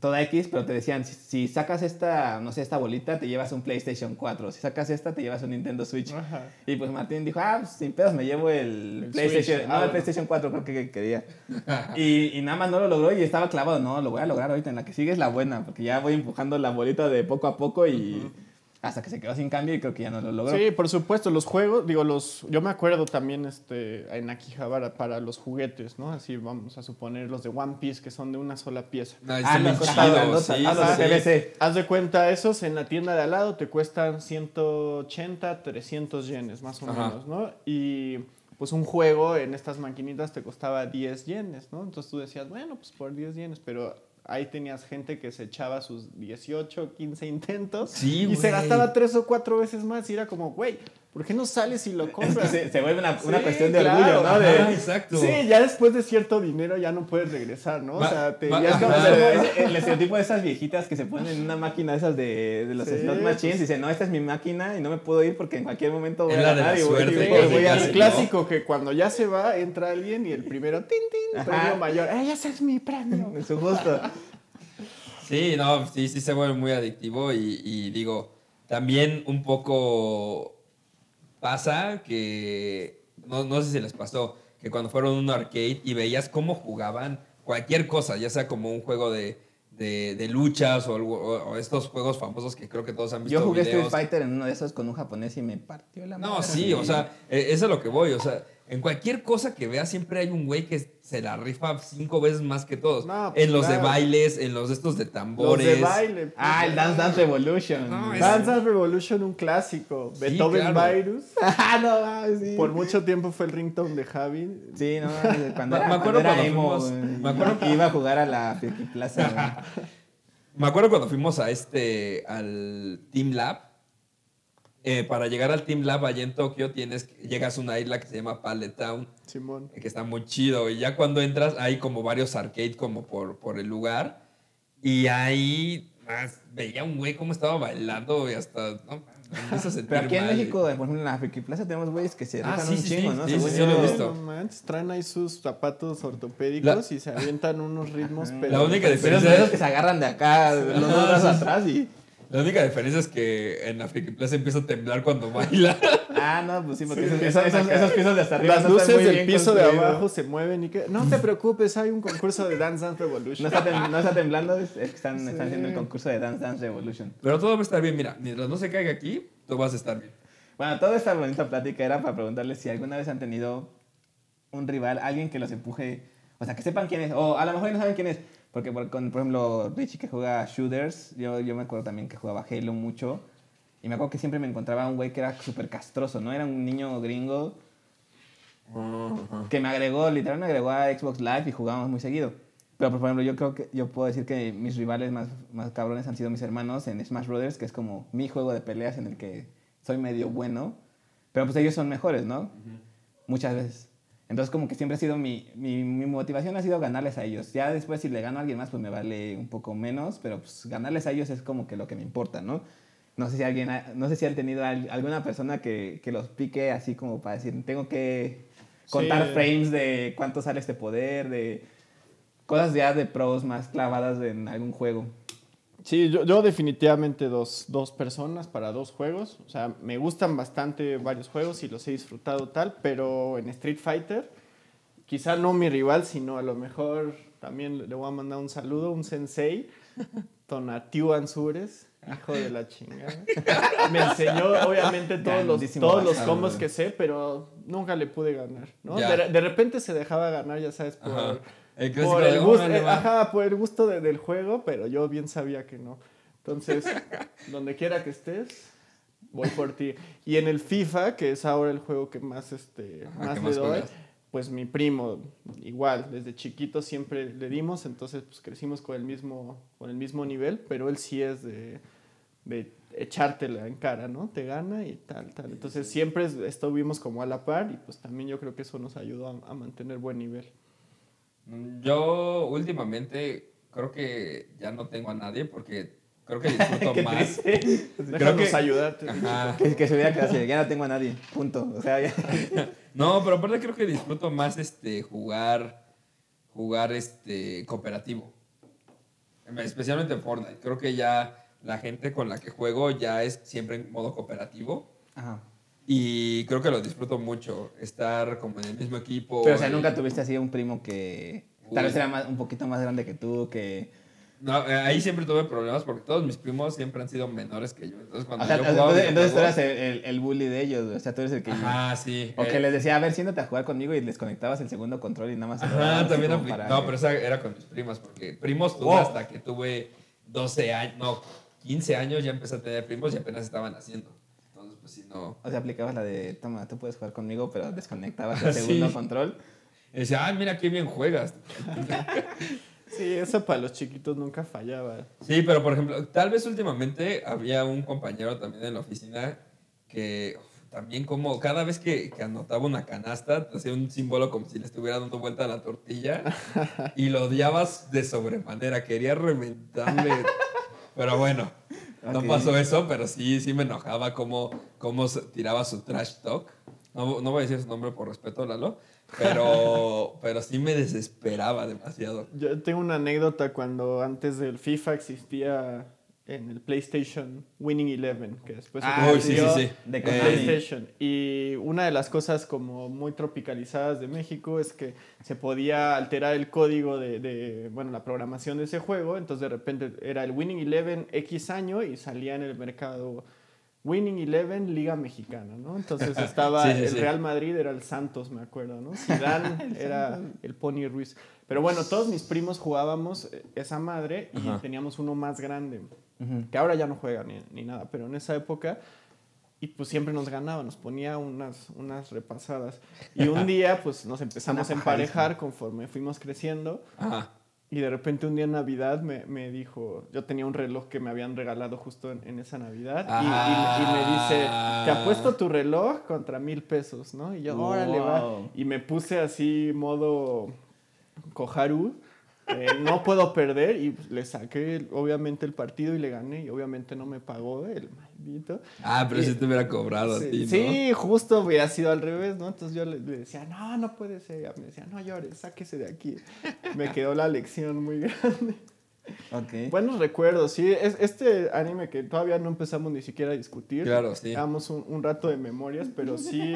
toda X, pero te decían, si, si sacas esta, no sé, esta bolita, te llevas un PlayStation 4. Si sacas esta, te llevas un Nintendo Switch. Ajá. Y pues Martín dijo, ah, pues, sin pedos, me llevo el, El PlayStation, Switch. no, Ah, el. PlayStation 4 creo que quería. y, y nada más no lo logró y estaba clavado, no, lo voy a lograr ahorita, en la que sigue es la buena, porque ya voy empujando la bolita de poco a poco y hasta que se quedó sin cambio y creo que ya no lo logró. Sí, por supuesto, los juegos, digo, los, yo me acuerdo también este, en Akihabara para los juguetes, ¿no? Así vamos a suponer los de One Piece que son de una sola pieza. No, Ah, está no, sí, Ah, los sí. PVC. Haz de cuenta, esos en la tienda de al lado te cuestan 180, 300 yenes, más o Ajá. menos, ¿no? Y pues un juego en estas maquinitas te costaba 10 yenes, ¿no? Entonces tú decías, bueno, pues por 10 yenes, pero ahí tenías gente que se echaba sus 18, 15 intentos Sí, y se gastaba tres o cuatro veces más y era como, güey, ¿por qué no sales y lo Es que compras? se, se vuelve una, una Sí, cuestión de claro, orgullo, ¿no? De, Ajá, exacto. Sí, ya después de cierto dinero ya no puedes regresar, ¿no? O sea, te va- ya es como Es el estereotipo de esas viejitas que se ponen en una máquina de esas de, de los Sí, slot machines pues- y dicen, no, esta es mi máquina y no me puedo ir porque en cualquier momento voy a ganar y voy, suerte, y Sí, voy- casi, voy a- el clásico que cuando ya se va, entra alguien y el primero, tin, tin, Ajá. premio mayor. ¡Ey, ese es mi premio! en su gusto. Sí, no, sí, sí se vuelve muy adictivo y, y digo, también un poco pasa que, no, no sé si les pasó, que cuando fueron a un arcade y veías cómo jugaban cualquier cosa, ya sea como un juego de, de, de luchas o, algo- o- o estos juegos famosos que creo que todos han visto Yo jugué Street. Fighter en uno de esos con un japonés y me partió la No, madre. sí, o sea, eh, eso es a lo que voy. O sea, en cualquier cosa que veas siempre hay un güey que se la rifa cinco veces más que todos. No, pues, en los de bailes, en los de estos de Los tambores. de baile. pues, Ah, el Dance Dance Revolution. No, es- Dance Dance Revolution, un clásico. Sí, Beethoven claro. Virus. Ah, no, sí. Por mucho tiempo fue el ringtone de Javi. Sí, no, cuando, Me- era, me acuerdo era cuando emo, fuimos- güey, me acuerdo- iba a jugar a la Plaza. Me acuerdo cuando fuimos a este, al Team Lab. Eh, para llegar al Team Lab allá en Tokio tienes, que- llegas a una isla que se llama Pallet Town. Simón. que está muy chido. Y ya cuando entras, hay como varios arcades como por, por el lugar. Y ahí más, veía un güey cómo estaba bailando y hasta. No, me Pero aquí en mal. México, por ejemplo, en la Friki Plaza tenemos güeyes que se Ah, sí, un sí, chingo, sí, ¿no? sí, sí, yo. sí, lo he Eh, visto. no manches, traen ahí sus zapatos ortopédicos y se avientan unos ritmos. pero- La única diferencia es, que se agarran de acá, los dos sí. atrás y... la única diferencia es que en la Friki Plaza empieza a temblar cuando baila. Ah, no, pues sí, porque Sí, esos- acá. esos pisos de hasta arriba Las no están luces muy del bien piso de abajo se mueven y que. No te preocupes, hay un concurso de Dance Dance Revolution. No está, tem- no está temblando, es que están, Sí. están haciendo el concurso de Dance Dance Revolution. Pero todo va a estar bien. Mira, mientras no se caiga aquí, tú vas a estar bien. Bueno, toda esta bonita plática era para preguntarles si alguna vez han tenido un rival, alguien que los empuje, o sea, que sepan quién es, o a lo mejor no saben quién es, porque por, con, por ejemplo, Richie que juega shooters, yo, yo me acuerdo también que jugaba Halo mucho, y me acuerdo que siempre me encontraba un güey que era súper castroso, ¿no? Era un niño gringo que me agregó, literal me agregó a Xbox Live y jugábamos muy seguido. Pero, por ejemplo, yo creo que yo puedo decir que mis rivales más, más cabrones han sido mis hermanos en Smash Brothers, que es como mi juego de peleas en el que soy medio bueno. Pero pues ellos son mejores, ¿no? Muchas veces. Entonces como que siempre ha sido mi, mi, mi motivación ha sido ganarles a ellos. Ya después si le gano a alguien más pues me vale un poco menos, pero pues ganarles a ellos es como que lo que me importa, ¿no? No sé si alguien, ha- no sé si han tenido al- alguna persona que, que los pique así como para decir, tengo que contar Sí. frames de cuánto sale este poder, de cosas ya de pros más clavadas en algún juego. Sí, yo, yo definitivamente dos, dos personas para dos juegos. O sea, me gustan bastante varios juegos y los he disfrutado tal, pero en Street Fighter, quizá no mi rival, sino a lo mejor también le voy a mandar un saludo, un sensei, Tonatiu Ansures, hijo de la chingada. Me enseñó obviamente todos los, todos los combos que sé, pero nunca le pude ganar. ¿no? De repente se dejaba ganar, ya sabes, por... Ajá. El Por el gusto, "Órale, eh, va". ajá, por el gusto de- del juego, pero yo bien sabía que no. Entonces, donde quiera que estés, voy por ti. Y en el FIFA, que es ahora el juego que más, este, Ajá, más ¿qué le más doy, juegas? pues mi primo, igual, desde chiquito siempre le dimos, entonces pues crecimos con el mismo, con el mismo nivel, pero él sí es de, de echártela en cara, ¿no? Te gana y tal, tal. Entonces siempre es- estuvimos como a la par y pues también yo creo que eso nos ayudó a, a mantener buen nivel. Yo últimamente creo que ya no tengo a nadie porque creo que disfruto Qué más. triste. Déjanos que- ayudarte. Que, que se quedado así, ya no tengo a nadie, punto. O sea, ya. No, pero aparte creo que disfruto más este jugar jugar este cooperativo. Especialmente en Fortnite. Creo que ya la gente con la que juego ya es siempre en modo cooperativo. Ajá. Y creo que lo disfruto mucho. Estar como en el mismo equipo. Pero, o sea, y- nunca tuviste así un primo que tal Uy. vez era más, un poquito más grande que tú, que... No, eh, ahí siempre tuve problemas porque todos mis primos siempre han sido menores que yo. Entonces cuando O sea, yo entonces, jugaba entonces tú eras el, el- el bully de ellos, o sea, tú eres el que... Ajá, sí. O que eh, les decía, a ver, siéntate a jugar conmigo y les conectabas el segundo control y nada más... así también apli- para No, que- pero esa era con mis primas, porque primos tuve Wow. hasta que tuve 12 años, no, 15 años ya empecé a tener primos y apenas estaban haciendo. Pues si no. O sea, aplicabas la de, toma, tú puedes jugar conmigo, pero desconectabas el Sí. segundo control. Y decía, ay, mira qué bien juegas. Sí, eso para los chiquitos nunca fallaba. Sí, pero por ejemplo, tal vez últimamente había un compañero también en la oficina que uf, también como cada vez que, que anotaba una canasta, hacía un símbolo como si le estuviera dando vuelta a la tortilla y lo odiabas de sobremanera, quería reventarle. Pero bueno, no pasó eso, pero sí, sí me enojaba cómo, cómo tiraba su trash talk. No, no voy a decir su nombre por respeto, Lalo, pero, pero sí me desesperaba demasiado. Yo tengo una anécdota cuando antes del FIFA existía en el PlayStation Winning Eleven, que después se Ah, Uy, sí, sí, convirtió sí. De Konami. PlayStation. Y una de las cosas como muy tropicalizadas de México es que se podía alterar el código de, de, bueno, la programación de ese juego. Entonces de repente era el Winning Eleven X año y salía en el mercado Winning Eleven Liga Mexicana, ¿no? Entonces estaba Sí, sí, el sí. Real Madrid, era el Santos, me acuerdo, ¿no? Zidane era el Pony Ruiz. Pero bueno, todos mis primos jugábamos eh, esa madre y Ajá. teníamos uno más grande Que ahora ya no juega ni, ni nada, pero en esa época, y pues siempre nos ganaba, nos ponía unas, unas repasadas. Y un día, pues nos empezamos a emparejar conforme fuimos creciendo, Ajá. y de repente un día en Navidad me, me dijo, yo tenía un reloj que me habían regalado justo en, en esa Navidad, y- y, y me dice, te apuesto tu reloj contra mil pesos, ¿no? Y yo, órale, va. Wow. Y me puse así, modo Koharu. Eh, no puedo perder y pues, le saqué obviamente el partido y le gané y obviamente no me pagó el maldito. Ah, pero si te hubiera cobrado a Sí, ti, ¿no? sí, justo hubiera sido al revés, ¿no? Entonces yo le, le decía, no, no puede ser. Y me decía, no llores, sáquese de aquí. Me quedó la lección muy grande. Ok. Buenos recuerdos, sí. Es, este anime que todavía no empezamos ni siquiera a discutir. Claro, sí. Llevamos un, un rato de memorias, pero sí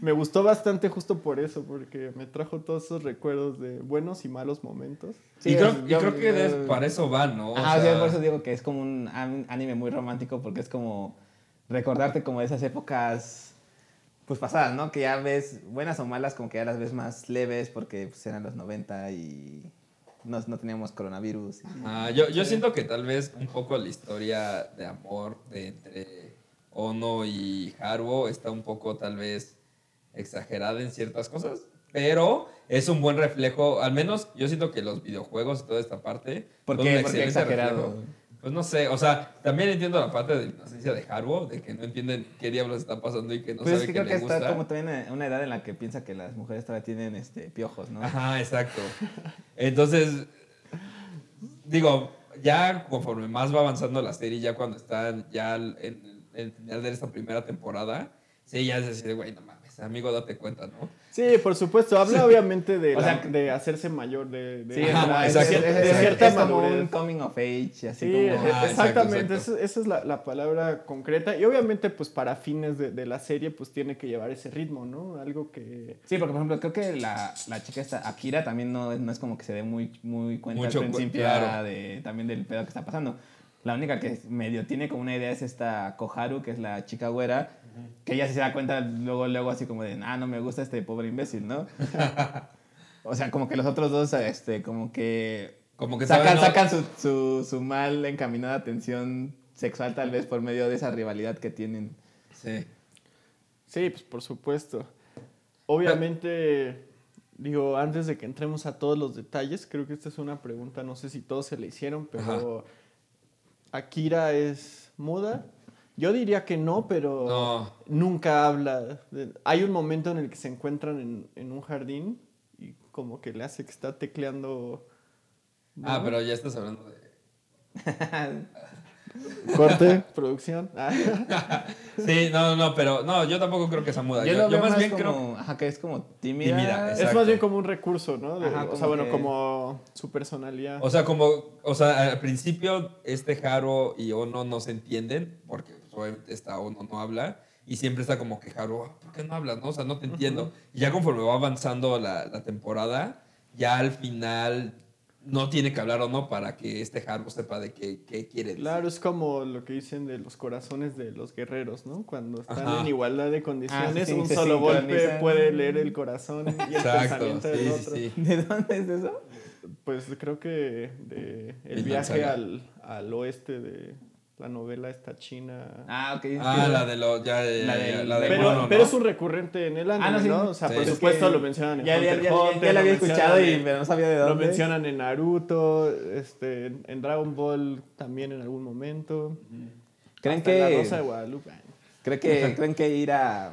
me gustó bastante justo por eso, porque me trajo todos esos recuerdos de buenos y malos momentos. y, Sí, creo, es- y yo- creo que des- para eso va, ¿no? O sea, sea, por eso digo que es como un an- anime muy romántico porque es como recordarte como de esas épocas pues pasadas, ¿no? Que ya ves buenas o malas como que ya las ves más leves porque pues, eran los 90 y no, no teníamos coronavirus. y- Ah, yo, yo siento que tal vez un poco la historia de amor de entre Ono y Haruo está un poco tal vez exagerada en ciertas cosas, pero es un buen reflejo, al menos yo siento que los videojuegos y toda esta parte ¿Por son qué? un ¿Por qué excelente exagerado? reflejo. Pues no sé, o sea, también entiendo la parte de inocencia de Haruo, de que no entienden qué diablos está pasando y que no pues es sabe que que, creo que le está gusta. como también en una edad en la que piensa que las mujeres todavía tienen este, piojos, ¿no? Ajá, exacto. Entonces, digo, ya conforme más va avanzando la serie, ya cuando están ya en en el final de esta primera temporada, sí, ya es decir, güey, no mames, amigo, date cuenta, ¿no? Sí, por supuesto. Habla obviamente de, O la- sea, de hacerse mayor, de, de, Sí, de es, Ajá, es- de exacto. de es- cierta es como un coming of age, así Sí, como... Ah, exacto, exactamente, exacto. Esa, esa es la, la palabra concreta. Y obviamente, pues para fines de, de la serie, pues tiene que llevar ese ritmo, ¿no? Algo que... Sí, porque por ejemplo, creo que la, la chica esta, Akira, también no, es- no es como que se dé muy, muy cuenta Mucho al cu- principio claro. de, también del pedo que está pasando. La única que medio tiene como una idea es esta Koharu, que es la chica güera, que ella sí se da cuenta luego, luego así como de, ah, no me gusta este pobre imbécil, ¿no? o sea, como que los otros dos, este, como que Como que sacan, saben, ¿no? sacan su, su, su mal encaminada atención sexual tal vez por medio de esa rivalidad que tienen. Sí. Sí, pues por supuesto. Obviamente, digo, antes de que entremos a todos los detalles, creo que esta es una pregunta, no sé si todos se le hicieron, pero Akira es muda. Yo diría que no, pero No. nunca habla. Hay un momento en el que se encuentran en, en un jardín y como que le hace que está tecleando. Ah, pero ya estás hablando de. Corte, producción. Sí, no, no, pero no, yo tampoco creo que sea muda. Yo, más más bien como, creo. ajá, que es como tímida. Tímida, Es más bien como un recurso, ¿no? De- Ajá, o sea, bueno, que- como su personalidad. O sea, como, o sea, al principio este Haro y Ono no se entienden porque obviamente esta Ono no habla y siempre está como que Haro, "Ah, ¿por qué no hablas? No? O sea, no te entiendo. Y ya conforme va avanzando la, la temporada, ya al final no tiene que hablar o no para que este Haro sepa de qué, qué quiere decir. Claro, es como lo que dicen de los corazones de los guerreros, ¿no? Cuando están Ajá. en igualdad de condiciones, Ah, sí, un solo golpe puede leer el corazón y el Exacto, pensamiento sí, del sí, otro. sí. ¿De dónde es eso? Pues creo que de el Vinland viaje al, al oeste de la novela esta china. Ah, ok. Ah, la de los, ya, ya, La ya, del- la de pero Mono, ¿no? pero es un recurrente en el anime, Ah, no, sí. ¿no? O sea, Sí. por Es supuesto que lo mencionan en ya, Hunter ya, Hunter, ya la había lo escuchado y en- pero no sabía de Lo dónde. mencionan en Naruto, este, en Dragon Ball también en algún momento. ¿Creen Hasta en La que, Rosa de Guadalupe. ¿creen que, ¿Creen que ir a...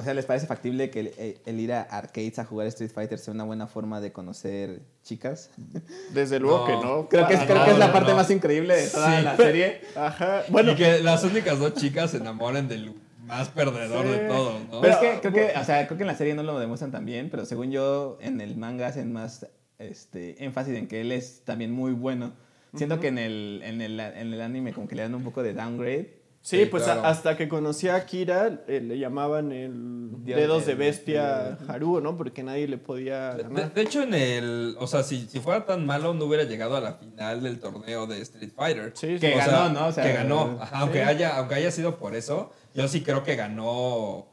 O sea, ¿les parece factible que el, el ir a arcades a jugar Street Fighter sea una buena forma de conocer chicas? Desde luego No. que no. Creo que es, para creo nada. que es la no, parte no. más increíble de toda Sí. la serie. Ajá. Bueno, y que las únicas dos chicas se enamoren del más perdedor Sí. de todos, ¿no? Pero es que creo que, o sea, creo que en la serie no lo demuestran tan bien, pero según yo, en el manga hacen más este, énfasis en que él es también muy bueno. Siento que en el, en, el, en el anime como que le dan un poco de downgrade. Sí, Sí, pues claro. a- hasta que conocí a Akira, eh, le llamaban el Dios dedos de bestia Haruo, ¿no? Porque nadie le podía De, ganar. de hecho, en el. O sea, si, si fuera tan malo, no hubiera llegado a la final del torneo de Street Fighter. Sí, Que sí. O ganó, sea, ¿no? O sea, que ganó. Ajá, sí. aunque, haya, aunque haya sido por eso, yo sí creo que ganó.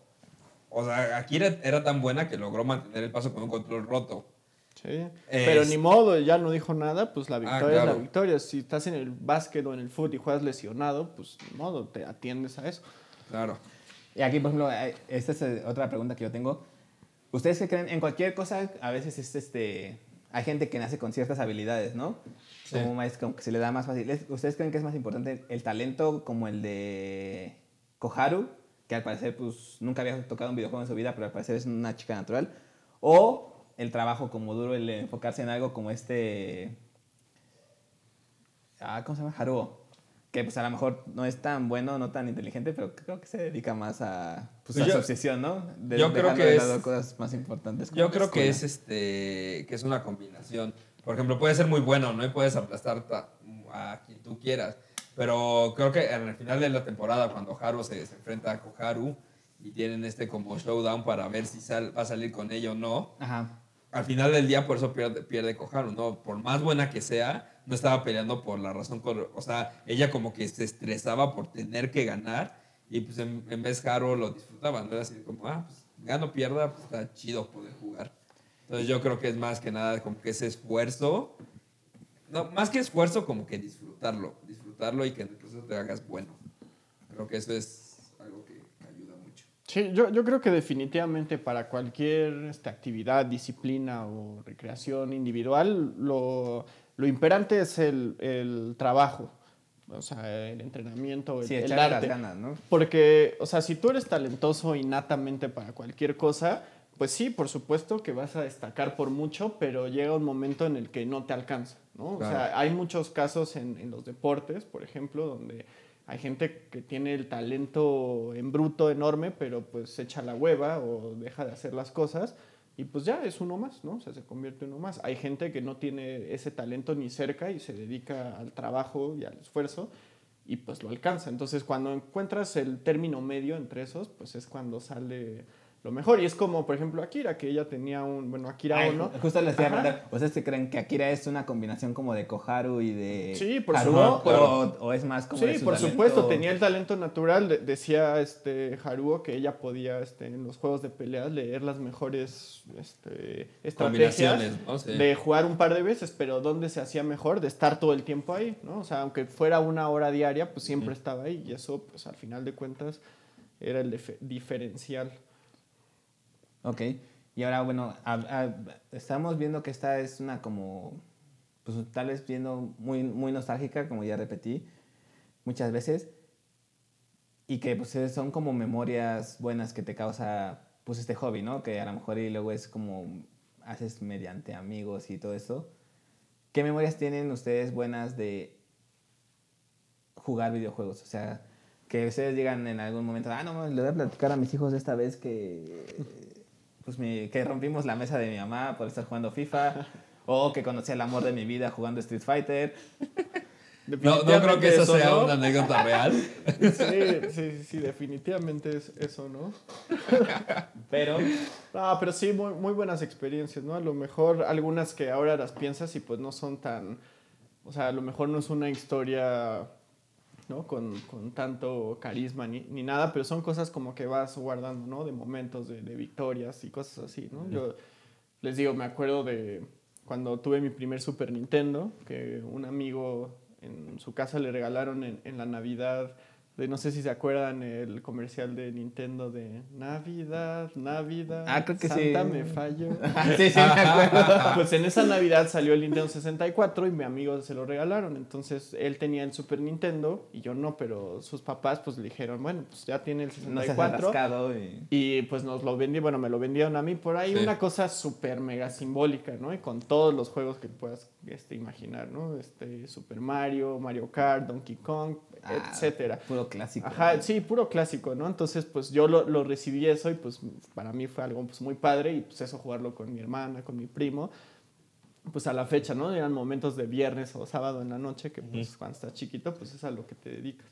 O sea, Akira era tan buena que logró mantener el paso con un control roto. Sí. Pero Es- ni modo, ya no dijo nada, pues la victoria es claro. la victoria. Si estás en el básquet o en el fútbol y juegas lesionado, pues ni modo, te atiendes a eso. Claro. Y aquí, por ejemplo, hay- esta es eh, otra pregunta que yo tengo. ¿Ustedes qué creen? En cualquier cosa, a veces es este... Hay gente que nace con ciertas habilidades, ¿no? Sí. Como, más, como que se le da más fácil. ¿Es- ¿Ustedes creen que es más importante el talento como el de Koharu, que al parecer pues nunca había tocado un videojuego en su vida, pero al parecer es una chica natural? ¿O el trabajo como duro, el enfocarse en algo como este... Ah, ¿Cómo se llama? Haruo. Que pues a lo mejor no es tan bueno, no tan inteligente, pero creo que se dedica más a, pues, Pues a su obsesión, ¿no? De- yo creo que de es- lado cosas más importantes. Yo creo que es este que es una combinación. Por ejemplo, puede ser muy bueno, ¿no? Y puedes aplastar ta- a quien tú quieras. Pero creo que en el final de la temporada, cuando Haru se, se enfrenta a Koharu y tienen este como showdown para ver si sal- va a salir con ella o no, Ajá. Al final del día por eso pierde, pierde ¿no? Por más buena que sea, no estaba peleando por la razón, o sea, ella como que se estresaba por tener que ganar y pues en, en vez Haru lo disfrutaba, ¿no? Era así como, ah, pues gano, pierda, pues está chido poder jugar. Entonces yo creo que es más que nada como que ese esfuerzo, no, más que esfuerzo, como que disfrutarlo, disfrutarlo y que en el proceso te hagas bueno. Creo que eso es algo que ayuda mucho. Sí, yo, yo creo que definitivamente para cualquier este, actividad, disciplina o recreación individual, lo, lo imperante es el, el trabajo, o sea, el entrenamiento, el, Sí, el echarle las arte. ganas, ¿no? Porque, o sea, si tú eres talentoso innatamente para cualquier cosa, pues sí, por supuesto que vas a destacar por mucho, pero llega un momento en el que no te alcanza, ¿no? O Claro. sea, hay muchos casos en, en los deportes, por ejemplo, donde hay gente que tiene el talento en bruto enorme, pero pues echa la hueva o deja de hacer las cosas y pues ya es uno más, ¿no? O sea, se convierte en uno más. Hay gente que no tiene ese talento ni cerca y se dedica al trabajo y al esfuerzo y pues lo alcanza. Entonces, cuando encuentras el término medio entre esos, pues es cuando sale lo mejor. Y es como, por ejemplo, Akira, que ella tenía un, bueno, Akira Ay, Ono. Justo les iba a Ajá. preguntar, ¿ustedes se creen que Akira es una combinación como de Koharu y de Sí, por supuesto. O, o es más como de Sí, su por talento? supuesto, tenía el talento natural. De- decía este Haruo que ella podía este, en los juegos de peleas leer las mejores este, estrategias Combinaciones, ¿no? Sí. de jugar un par de veces, pero ¿dónde se hacía mejor? De estar todo el tiempo ahí, ¿no? O sea, aunque fuera una hora diaria, pues siempre estaba ahí y eso, pues al final de cuentas, era el dif- diferencial. Ok. Y ahora, bueno, a- a- estamos viendo que esta es una como, pues tal vez viendo muy, muy nostálgica, como ya repetí muchas veces, y que pues es- son como memorias buenas que te causa pues este hobby, ¿no? Que a lo mejor y luego es como haces mediante amigos y todo eso. ¿Qué memorias tienen ustedes buenas de jugar videojuegos? O sea, que ustedes digan en algún momento, ah, no, le voy a platicar a mis hijos esta vez que, pues, mi- que rompimos la mesa de mi mamá por estar jugando FIFA, o que conocí el amor de mi vida jugando Street Fighter. No, no creo que eso sea ¿no? una anécdota real. Sí, sí, sí, definitivamente es eso, ¿no? Pero, No, pero sí, muy, muy buenas experiencias, ¿no? A lo mejor algunas que ahora las piensas y pues no son tan... O sea, a lo mejor no es una historia, ¿no? Con, con tanto carisma ni, ni nada, pero son cosas como que vas guardando, ¿no? De momentos, de, de victorias y cosas así, ¿no? Yo les digo, me acuerdo de cuando tuve mi primer Super Nintendo, que un amigo en su casa le regalaron en, en la Navidad, de no sé si se acuerdan el comercial de Nintendo de Navidad, Navidad. Ah, creo que Santa sí. me falló. sí, sí, me acuerdo. Pues en esa Navidad salió el Nintendo 64 y mi amigo se lo regalaron. Entonces él tenía el Super Nintendo y yo no, pero sus papás pues le dijeron, bueno, pues ya tiene el No seas 64. atascado y... Y pues nos lo vendí, bueno, me lo vendieron a mí por ahí, Sí. una cosa súper mega simbólica, ¿no? Y con todos los juegos que puedas este, imaginar, ¿no? Este, Super Mario, Mario Kart, Donkey Kong, Ah, etcétera. Puro clásico. Ajá, sí, puro clásico, ¿no? Entonces, pues yo lo, lo recibí eso y pues para mí fue algo pues, muy padre y pues eso jugarlo con mi hermana, con mi primo, pues a la fecha, ¿no? Eran momentos de viernes o sábado en la noche que pues cuando estás chiquito pues es a lo que te dedicas.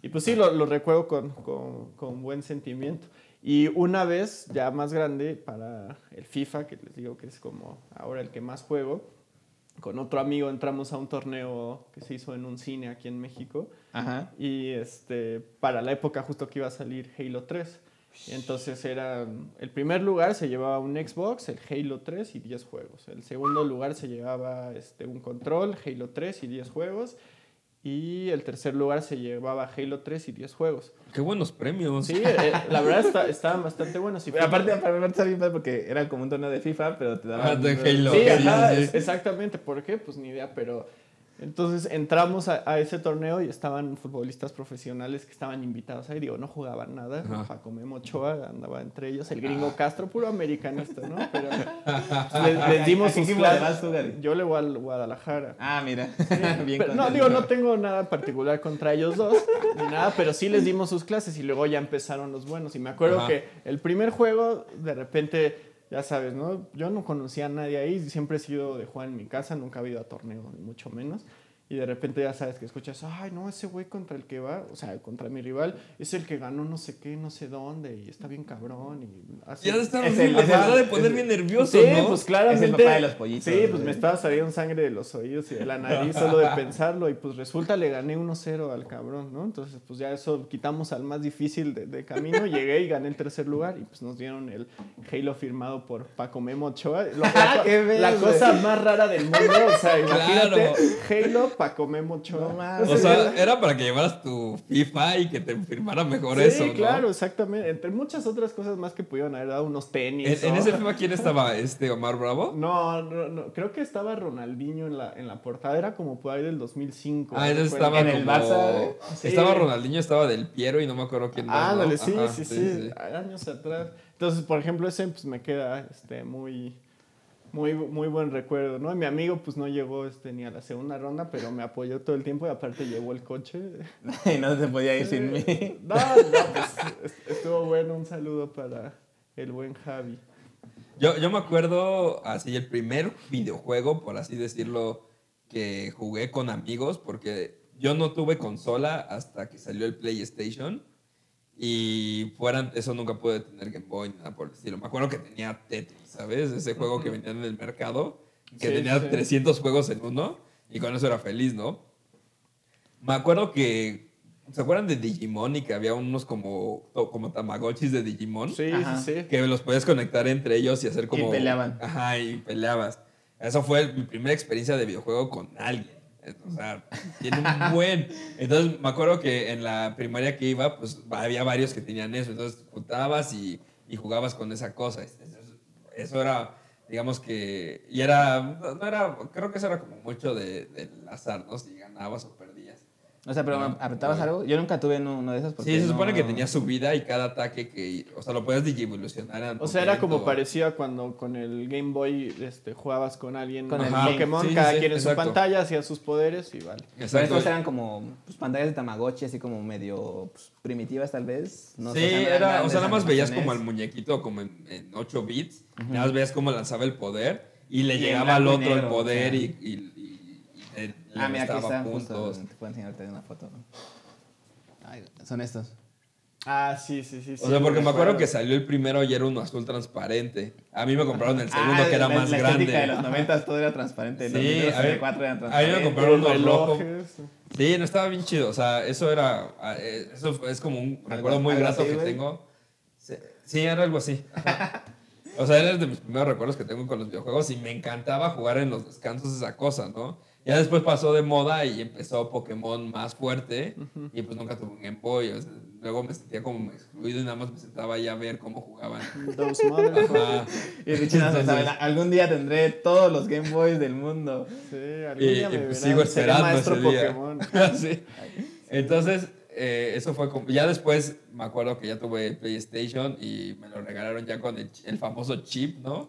Y pues sí, lo, lo recuerdo con, con, con buen sentimiento. Y una vez ya más grande para el FIFA, que les digo que es como ahora el que más juego, con otro amigo entramos a un torneo que se hizo en un cine aquí en México. Ajá. Y este, para la época justo que iba a salir Halo 3. Y entonces era, el primer lugar se llevaba un Xbox, el Halo 3 y 10 juegos. El segundo lugar se llevaba este, un control, Halo 3 y 10 juegos. Y el tercer lugar se llevaba Halo 3 y 10 juegos. Qué buenos premios. Sí, eh, la verdad está- estaban bastante buenos. Y aparte, aparte está bien porque era como un torneo de FIFA, pero te daban... Ah, de Halo. Sí, Sí, ajá, sí, es- sí. exactamente. ¿Por qué? Pues ni idea, pero entonces entramos a, a ese torneo y estaban futbolistas profesionales que estaban invitados ahí. Digo, no jugaban nada. Ajá. Paco Memo Ochoa andaba entre ellos. El gringo Castro, puro americanista, ¿no? Pero pues, les, les dimos ¿A qué sus clases. Yo le voy al Guadalajara. Ah, mira. bien Pero, no, digo, no tengo nada particular contra ellos dos, ni nada, pero sí les dimos sus clases y luego ya empezaron los buenos. Y me acuerdo Ajá. que el primer juego, de repente, ya sabes, ¿no? Yo no conocía a nadie ahí, siempre he sido de jugar en mi casa, nunca he ido a torneo, ni mucho menos. Y de repente ya sabes que escuchas, ay, no, ese güey contra el que va, o sea, contra mi rival, es el que ganó no sé qué, no sé dónde, y está bien cabrón. Y así. Ya de estar Es el- es el- de poner es- bien nervioso, Sí, ¿no? pues claramente. Es el papá de los pollitos, Sí, pues me estaba saliendo sangre de los oídos y de la nariz solo de pensarlo. Y pues resulta le gané 1-0 al cabrón, ¿no? Entonces, pues ya eso quitamos al más difícil de, de camino. Llegué y gané el tercer lugar. Y pues nos dieron el Halo firmado por Paco Memo Ochoa. Lo- la, co- ¡Qué bello, la güey! cosa más rara del mundo. O sea, imagínate Claro. Halo Memo Ochoa. No mames. O sea, era para que llevaras tu FIFA y que te firmara mejor sí, eso, ¿no? claro, exactamente. Entre muchas otras cosas más que pudieron haber dado unos tenis. ¿En, ese FIFA quién estaba? ¿Este Omar Bravo? No, no, no, creo que estaba Ronaldinho en la, en la portada, era como por ahí del 2005. Ah, ese recuerdo. estaba En el como... Barça, sí. Estaba Ronaldinho, estaba Del Piero y no me acuerdo quién más, ¿no? Ándale, sí, Ajá, sí, sí, años atrás. Entonces, por ejemplo, ese pues me queda este, muy, muy, muy buen recuerdo, ¿no? Y mi amigo pues no llegó este, ni a la segunda ronda, pero me apoyó todo el tiempo y aparte llevó el coche. Y no se podía ir sin mí. No, no, pues est- estuvo bueno, un saludo para el buen Javi. Yo, yo me acuerdo así el primer videojuego, por así decirlo, que jugué con amigos, porque yo no tuve consola hasta que salió el PlayStation. Y fuera eso nunca pude tener Game Boy ni nada por el estilo. Me acuerdo que tenía Tetris, ¿sabes? Ese juego que vendían en el mercado, que Sí, tenía sí. 300 juegos en uno, y con eso era feliz, ¿no? Me acuerdo que. ¿Se acuerdan de Digimon y que había unos como, como Tamagotchis de Digimon? Sí, Ajá. sí, sí. que los podías conectar entre ellos y hacer como... peleaban. Ajá, y peleabas. Eso fue mi primera experiencia de videojuego con alguien. O sea, tiene un buen... Entonces, me acuerdo que en la primaria que iba, pues había varios que tenían eso. Entonces, juntabas y, y jugabas con esa cosa. Es- es- eso era, digamos que, y era, no era, creo que eso era como mucho de, del azar, ¿no? Si ganabas o. O sea, pero No, apretabas no. algo. Yo nunca tuve uno uno de esos. porque Sí, se supone no- que tenía su vida y cada ataque que, o sea, lo podías digivolucionar. O sea, era como momento. parecido a cuando con el Game Boy este, jugabas con alguien Con el. Pokémon, Sí, cada sí, quien en su exacto. pantalla hacía sus poderes y vale. Pero Exacto. estos eran como pues, pantallas de Tamagotchi, así como medio pues, primitivas, tal vez. No sí, sé, era, o sea, nada más veías como al muñequito como en, en 8 bits, nada más veías cómo lanzaba el poder y le Y llegaba al otro el poder o sea. y, y, le Ah, mira, aquí restaba está. Justo, puntos. te puedo enseñarte una foto. Ay, son estos. Ah, sí, sí, sí. O sí, sea, porque me acuerdo que salió el primero y era uno azul transparente. A mí me compraron el segundo Ah, que era la- más la grande. estética de los 90 todo era transparente. Los Sí, a ver, 64 eran a mí me transparentes. compraron uno rojo. Sí, no estaba bien chido. O sea, eso era. ah, eh, Eso es como un recuerdo muy grato así, que tengo. Sí, era algo así. O sea, era de mis primeros recuerdos que tengo con los videojuegos y me encantaba jugar en los descansos esa cosa, ¿no? Ya después pasó de moda y empezó Pokémon más fuerte y pues nunca tuve un Game Boy. o sea, luego me sentía como excluido y nada más me sentaba ahí a ver cómo jugaban. Those. Y Richie no sabe, algún día tendré todos los Game Boys del mundo. Sí, algún Y- día y me pues verán, sigo esperando maestro ese día. Pokémon. Sí. Entonces, eh, eso fue como. Ya después me acuerdo que ya tuve PlayStation y me lo regalaron ya con el, el famoso chip, ¿no?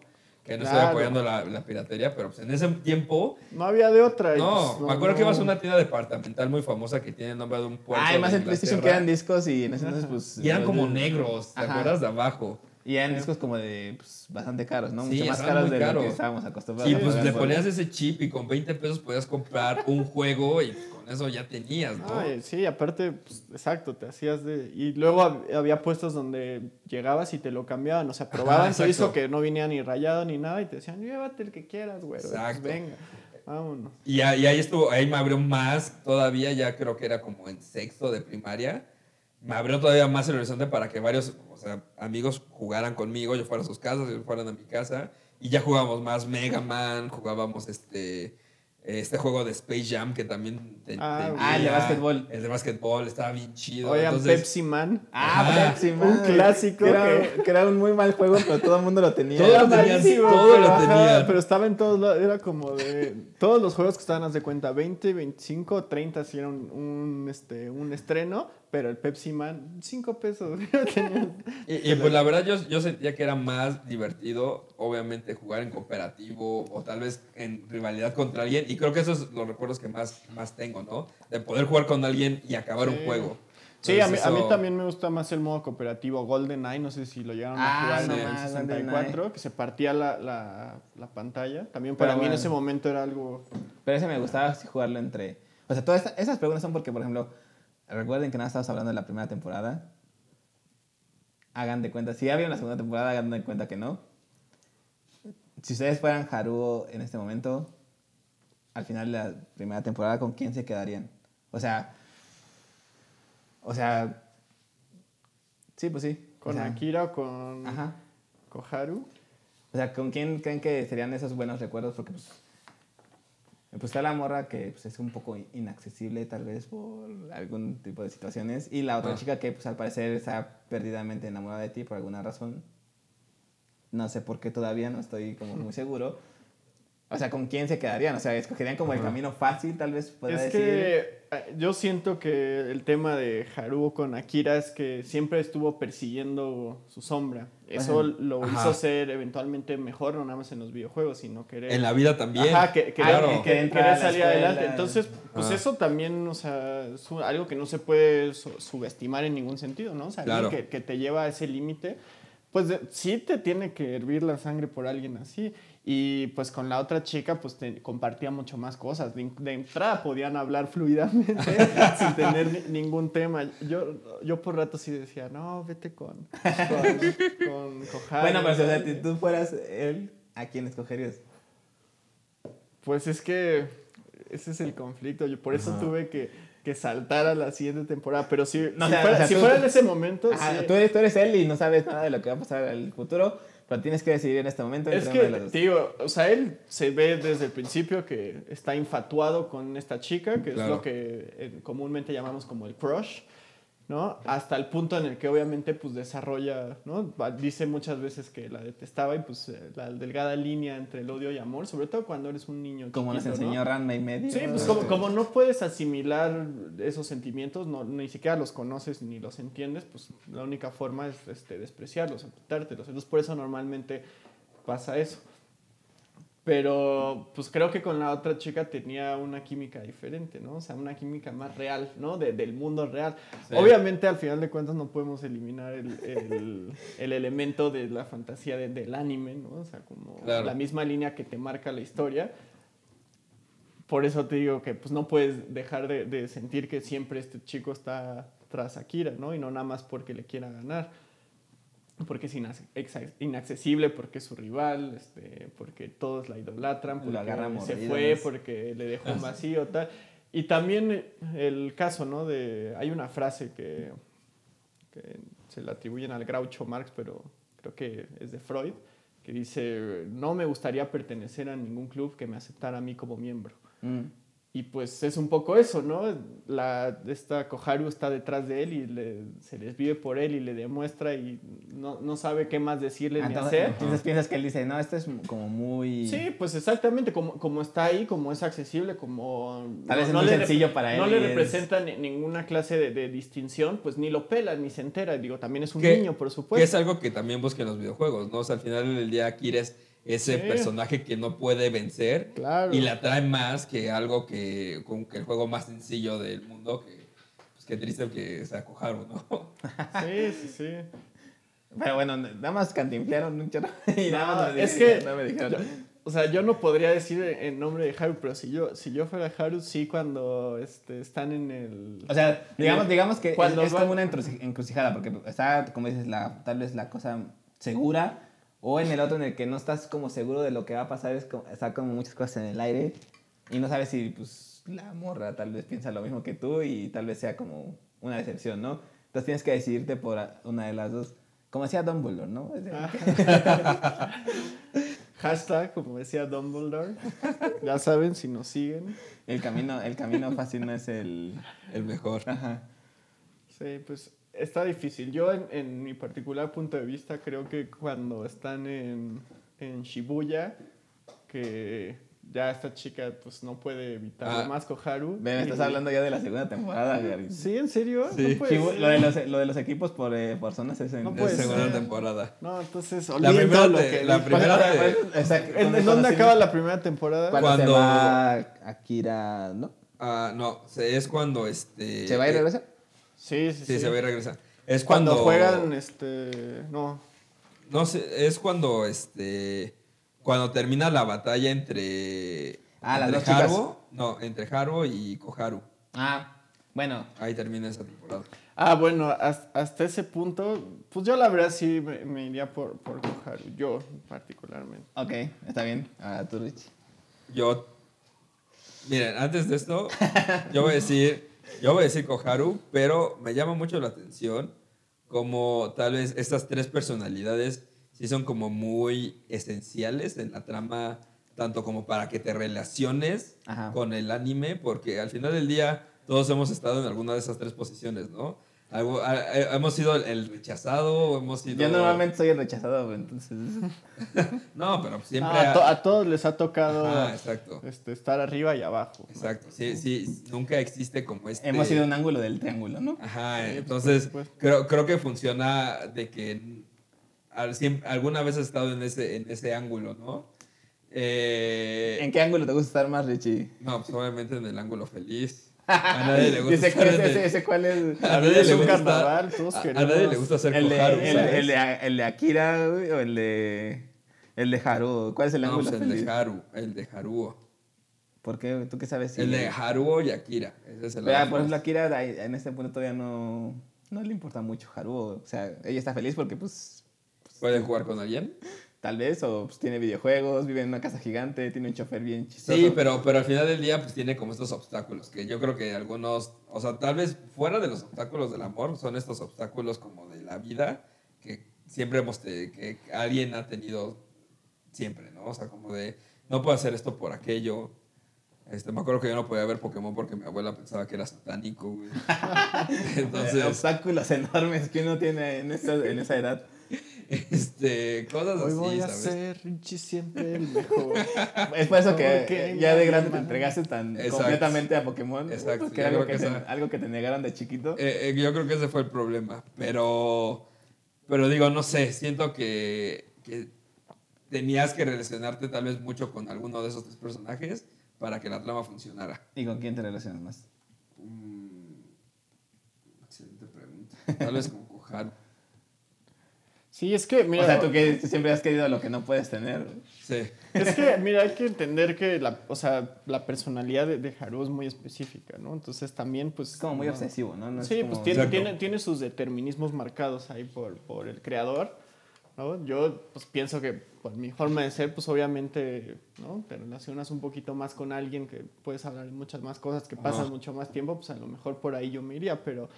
Que no estoy Claro. apoyando la, la piratería, pero pues en ese tiempo. No había de otra. No, pues, me acuerdo que ibas a una tienda departamental muy famosa que tiene el nombre de un puerto. Ah, además de en PlayStation que Inglaterra. eran discos y en ese entonces pues... Y eran los como de- negros, ¿te Ajá. acuerdas? De abajo. Y eran discos como de pues, bastante caros, ¿no? Sí, Mucho más caros de lo que estábamos acostumbrados. Y a pues le ponías ese chip y con 20 pesos podías comprar un juego y eso ya tenías, ¿no? Ay, sí, aparte, pues, exacto, te hacías de... Y luego hab- había puestos donde llegabas y te lo cambiaban, o sea, probaban exacto. disco que no venía ni rayado ni nada y te decían, llévate el que quieras, güey. Pues Exacto. venga, vámonos. Y ahí estuvo, ahí me abrió más todavía, ya creo que era como en sexto de primaria. Me abrió todavía más el horizonte para que varios, o sea, amigos jugaran conmigo, yo fuera a sus casas, ellos fueran a mi casa. Y ya jugábamos más Mega Man, jugábamos este, este juego de Space Jam que también te- Ah, tenía. Ah, el de básquetbol. El de básquetbol, estaba bien chido. Oigan, Entonces, Pepsi Man. Ah. Pepsi, Un man. clásico Que era, que- que era un muy mal juego, pero todo el mundo lo tenía. Todo lo tenían, malísimo, todo lo pero, tenían. pero estaba en todos lados, era como de... Todos los juegos que estaban, haz de cuenta, 20, 25, 30 si era un, un, este, un estreno, pero el Pepsi Man, 5 pesos. Y, y, pues la verdad yo, yo sentía que era más divertido, obviamente, jugar en cooperativo o tal vez en rivalidad contra alguien. Y creo que esos son los recuerdos que más, más tengo, ¿no? De poder jugar con alguien y acabar un Sí. juego. Sí, a mí, Entonces, a mí eso- también me gusta más el modo cooperativo GoldenEye, no sé si lo llegaron Ah, a jugar no en el más, 64, GoldenEye. que se partía la, la, la pantalla. También para Pero mí en bueno. ese momento era algo... Pero ese me gustaba jugarlo entre... O sea, todas esas preguntas son porque, por ejemplo, recuerden que nada estábamos hablando de la primera temporada. Hagan de cuenta, si ya vieron la segunda temporada, hagan de cuenta que no. Si ustedes fueran Haruo en este momento, al final de la primera temporada, ¿con quién se quedarían? O sea... O sea... Sí, pues sí. Con o sea, Akira o con Ajá. Koharu. O sea, ¿con quién creen que serían esos buenos recuerdos? Porque pues, pues está la morra que pues, es un poco inaccesible tal vez por algún tipo de situaciones y la otra Ah. chica que pues al parecer está perdidamente enamorada de ti por alguna razón. No sé por qué todavía, no estoy como muy seguro. O sea, ¿con quién se quedarían? O sea, ¿escogerían como el Ajá. camino fácil tal vez? Es decir? que eh, yo siento que el tema de Haruo con Akira es que siempre estuvo persiguiendo su sombra. Eso Ajá. lo Ajá. hizo ser eventualmente mejor, no nada más en los videojuegos, sino querer... En la vida también. Ajá, que, que Claro. que- Que querer salir adelante. Entonces, pues Ah. eso también, o sea, es algo que no se puede su- subestimar en ningún sentido, ¿no? O sea, Claro. que, que te lleva a ese límite, pues de- sí te tiene que hervir la sangre por alguien así. Y pues con la otra chica, pues te compartía mucho más cosas. De, de entrada podían hablar fluidamente sin tener ni- ningún tema. Yo, yo por rato sí decía, no, vete con, con, con Koharu". Bueno, o sea, si tú fueras él, ¿a quién escogerías? Pues es que ese es el conflicto. Yo por eso Ajá. tuve que, que saltar a la siguiente temporada. Pero si, No, si o sea, fuera, o sea, si tú- fuera en ese momento, Ajá, sí. tú, eres, tú eres él y no sabes nada de lo que va a pasar en el futuro, pero tienes que decidir en este momento. es que, te digo, o sea, él se ve desde el principio que está infatuado con esta chica, que es lo que eh, comúnmente llamamos como el crush. ¿No? Hasta el punto en el que obviamente pues desarrolla, ¿no? Dice muchas veces que la detestaba y pues eh, la delgada línea entre el odio y amor, sobre todo cuando eres un niño Como nos chiquito, ¿no? enseñó Ranma y medio. Sí, pues como, como no puedes asimilar esos sentimientos, no, ni siquiera los conoces ni los entiendes, pues la única forma es este, despreciarlos, ocultártelos. Entonces por eso normalmente pasa eso. Pero pues creo que con la otra chica tenía una química diferente, ¿no? O sea, una química más real, ¿no? De- del mundo real. Sí. Obviamente al final de cuentas no podemos eliminar el, el- el elemento de la fantasía de- del anime, ¿no? O sea, como Claro. la misma línea que te marca la historia. Por eso te digo que pues no puedes dejar de, de sentir que siempre este chico está tras Akira, ¿no? Y no nada más porque le quiera ganar. Porque es inaccesible, porque es su rival, este, porque todos la idolatran, porque se fue, porque le dejó un vacío, tal. Y también eh, el caso, ¿no? De, hay una frase que, que se le atribuyen al Groucho Marx, pero creo que es de Freud, que dice, no me gustaría pertenecer a ningún club que me aceptara a mí como miembro. Mm. Y pues es un poco eso, ¿no? La, esta Koharu está detrás de él y le- se desvive por él y le demuestra y no, no sabe qué más decirle ni hacer. entonces piensas que él dice, no, esto es como muy... Sí, pues exactamente, como, como está ahí, como es accesible, como... Tal vez es muy le sencillo para él No le es- representa ni- ninguna clase de, de distinción, pues ni lo pela, ni se entera. Digo, también es un Que- niño, por Que es supuesto. algo que también buscan los videojuegos, ¿no? O sea, al final del día Akira es ese Sí. personaje que no puede vencer Claro. y le atrae más que algo que, como que el juego más sencillo del mundo, que pues qué triste que sea Koharu, ¿no? Sí, sí, sí. Pero bueno, nada más cantinflearon un chorro y nada No, más nos es que- no me dijeron. O sea, yo no podría decir en nombre de Haru, pero si yo, si yo fuera Haru, sí cuando este, están en el... O sea, digamos, digamos que es, Cuando es van- como una encruci- encrucijada, porque está, como dices, la, tal vez la cosa segura, o en el otro en el que no estás como seguro de lo que va a pasar, es como, está como muchas cosas en el aire, y no sabes si pues, la morra tal vez piensa lo mismo que tú, y tal vez sea como una decepción, ¿no? Entonces tienes que decidirte por una de las dos. Como decía Dumbledore, ¿no? De- Hashtag, como decía Dumbledore. ya saben, si nos siguen. El camino, el camino fácil no es el... El mejor. Ajá. Sí, pues está difícil. Yo, en, en mi particular punto de vista, creo que cuando están en, en Shibuya, que ya esta chica pues no puede evitar Ah. más Koharu. Ven, estás y- hablando ya de la segunda temporada, Gary. ¿Sí? ¿En serio? Sí. No puede Shibu- ser. lo, de los, lo de los equipos por, eh, por zonas es en... No segunda ser. temporada. No, entonces La primera lo que la primera O sea, ¿En, dónde acaba la primera temporada? Cuando, Cuando- se va Akira, ¿no? Ah, no, es cuando este. ¿Se va y eh, regresa? Sí, sí, Sí, sí. se va y regresa. Es Cuando, cuando, juegan, este... No. No sé, es cuando este. Cuando termina la batalla entre. Ah, las entre dos chicas. Haruo- No, entre Haruo y Koharu. Ah, bueno. Ahí termina esa temporada. Ah, bueno, hasta, hasta ese punto, pues yo la verdad sí me, me iría por, por Koharu, yo particularmente. Ok, está bien. Ahora tú, Rich. Yo. Miren, antes de esto, yo voy a decir. Yo voy a decir Koharu, pero me llama mucho la atención como tal vez estas tres personalidades sí son como muy esenciales en la trama, tanto como para que te relaciones Ajá. con el anime, porque al final del día todos hemos estado en alguna de esas tres posiciones, ¿no? Hemos sido el- rechazado, hemos sido... Yo normalmente soy el rechazado, entonces. No, pero siempre... Ah, a, to- a todos les ha tocado Ajá, exacto. este, estar arriba y abajo. Exacto, sí, sí, nunca existe como este... Hemos sido un ángulo del triángulo, ¿no? Ajá, Sí, entonces creo, creo que funciona de que al- alguna vez has estado en ese, en ese ángulo, ¿no? Eh, ¿En qué ángulo te gusta estar más, Richie? No, pues obviamente en el ángulo feliz. A nadie le gusta ¿Ese ¿Ese, ese cuál es? A nadie le gusta- carnaval, todos a- a nadie le gusta ser El de, Koharu, el, de, el de Akira, güey, o el de. El de Haru. ¿Cuál es el No, ángulo pues el feliz? de Haru, el de Haruo. ¿Por qué? ¿Tú qué sabes? si- El de Haruo y Akira. Ese es el Pero, por ejemplo, Akira en este punto todavía no, no le importa mucho Haru. O sea, ella está feliz porque, pues, ¿Pueden jugar con alguien? tal vez, o pues, tiene videojuegos, vive en una casa gigante, tiene un chofer bien chistoso. Sí, pero, pero al final del día pues tiene como estos obstáculos, que yo creo que algunos, o sea, tal vez fuera de los obstáculos del amor, son estos obstáculos como de la vida que siempre hemos, te- que alguien ha tenido siempre, ¿no? O sea, como de, no puedo hacer esto por aquello. Este, me acuerdo que yo no podía ver Pokémon porque mi abuela pensaba que era satánico, güey. Entonces, obstáculos enormes que uno tiene en esa, en esa edad. este, cosas Hoy así, voy a ¿sabes? ser Richie siempre el mejor. Es por eso que Porque ya de grande te entregaste tan Exacto. completamente a Pokémon. Exacto, algo que, que te, algo que te negaron de chiquito. Eh, eh, yo creo que ese fue el problema. Pero, pero digo, no sé, siento que, que tenías que relacionarte tal vez mucho con alguno de esos tres personajes para que la trama funcionara. ¿Y con quién te relacionas más? Mm, excelente pregunta. Tal vez con Koharu. Sí, es que, mira, o sea, tú que siempre has querido lo que no puedes tener. Sí. es que, mira, hay que entender que la, o sea, la personalidad de, de Haru es muy específica, ¿no? Entonces también, pues... Es como muy no- obsesivo, ¿no? No Sí, como- pues tiene, tiene, tiene sus determinismos marcados ahí por, por el creador, ¿no? Yo pues pienso que por mi forma de ser, pues obviamente, ¿no? Te relacionas un poquito más con alguien que puedes hablar de muchas más cosas, que pasas mucho más tiempo, pues a lo mejor por ahí yo me iría, pero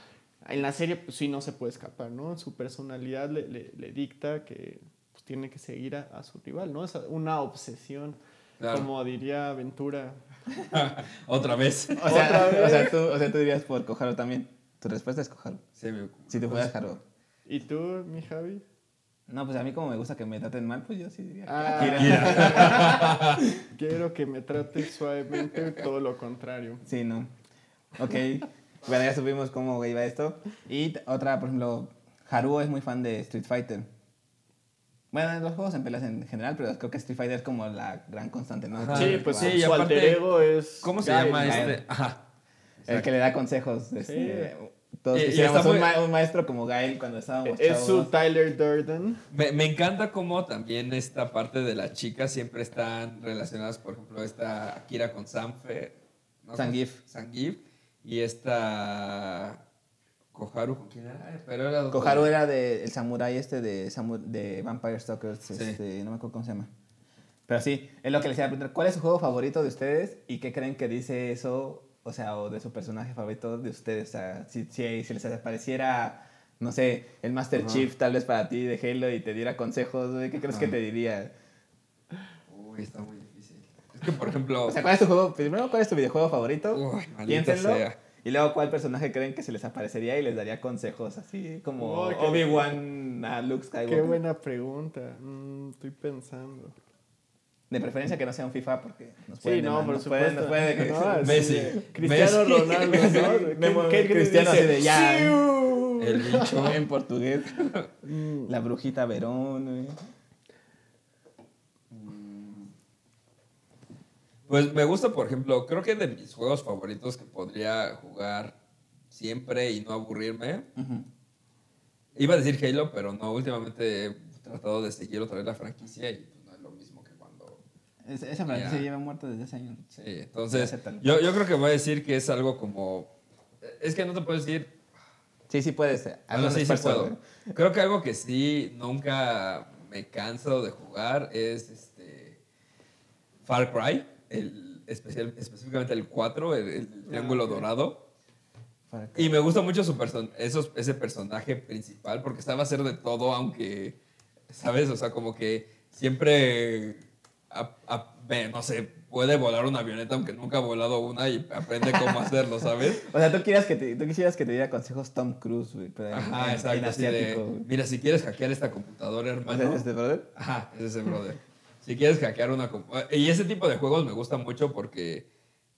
en la serie pues sí no se puede escapar, ¿no? Su personalidad le, le- le dicta que pues, tiene que seguir a, a su rival, ¿no? Es una obsesión, Claro. como diría Ventura. Otra vez. O sea, Otra vez. o, sea, tú, o sea, tú dirías por Koharu también. Tu respuesta es Koharu. Sí, me- Si te fueras Haru. ¿Y tú, mi Javi? No, pues a mí como me gusta que me traten mal, pues yo sí diría que Ah. Quiero que me trates suavemente, todo lo contrario. Sí, no. Ok. Bueno, ya supimos cómo iba esto. Y otra, por ejemplo, Haruo es muy fan de Street Fighter. Bueno, en los juegos en peleas en general, pero creo que Street Fighter es como la gran constante, ¿no? Ajá. Sí, pues sí, su y su aparte, alter ego es. ¿Cómo se Gael, llama este? Ajá. El que le da consejos. este, todos Y- y está un, muy- ma- un maestro como Gael cuando estábamos Es su chavos. Tyler Durden. Me, me encanta cómo también esta parte de las chicas siempre están relacionadas, por ejemplo, esta Akira con Sanfe. ¿no? Zangief. Zangief. Y esta Koharu, ¿con quién era? Pero era Koharu era de, el samurái este de, samu- de Vampire Stalkers, Sí. este, no me acuerdo cómo se llama. Pero sí, es lo que les iba a preguntar. ¿Cuál es su juego favorito de ustedes y qué creen que dice eso, o sea, o de su personaje favorito de ustedes? O sea, si, si, si les apareciera, no sé, el Master Ajá. Chief tal vez para ti de Halo y te diera consejos, ¿qué crees que te diría? Uy, está muy que, por ejemplo... O sea, ¿cuál es tu juego? Primero, ¿cuál es tu videojuego favorito? Uy, Piénsenlo. sea. Y luego, ¿cuál personaje creen que se les aparecería y les daría consejos? Así como Obi-Wan a Luke Skywalker. Qué buena pregunta. Mm, estoy pensando. De preferencia que no sea un FIFA porque nos Sí, pueden no, demandar- por nos pueden- supuesto. nos pueden- No, sí, Messi. Cristiano Messi. Ronaldo, ¿no? ¿Qué- qué Cristiano dice? así de ya. ¡Siu! El bicho. en portugués. Mm, La brujita Verón. güey. Pues me gusta, por ejemplo, creo que de mis juegos favoritos que podría jugar siempre y no aburrirme. Iba a decir Halo, pero no, últimamente he tratado de seguir otra vez la franquicia y pues, no es lo mismo que cuando... Es- Esa franquicia lleva muerta desde hace años. Sí, entonces yo, yo creo que voy a decir que es algo como... Es que no te puedo decir... Sí, sí puedes. Bueno, Hazlo un sí, sí puedo. güey. Creo que algo que sí nunca me canso de jugar es este Far Cry, el especial, específicamente el 4, el, el triángulo dorado. Y me gusta mucho su person esos, ese personaje principal porque sabe hacer de todo, aunque, ¿sabes? O sea, como que siempre, a- no sé, puede volar una avioneta aunque nunca ha volado una y aprende cómo hacerlo, ¿sabes? O sea, tú, quieras que te, tú quisieras que te diera consejos Tom Cruise, güey. Ajá, en- exacto. en de, asiático, güey. mira, si quieres hackear esta computadora, hermano. ¿es este brother? Ajá, es ese brother. Si quieres hackear una... compu- Y ese tipo de juegos me gustan mucho porque,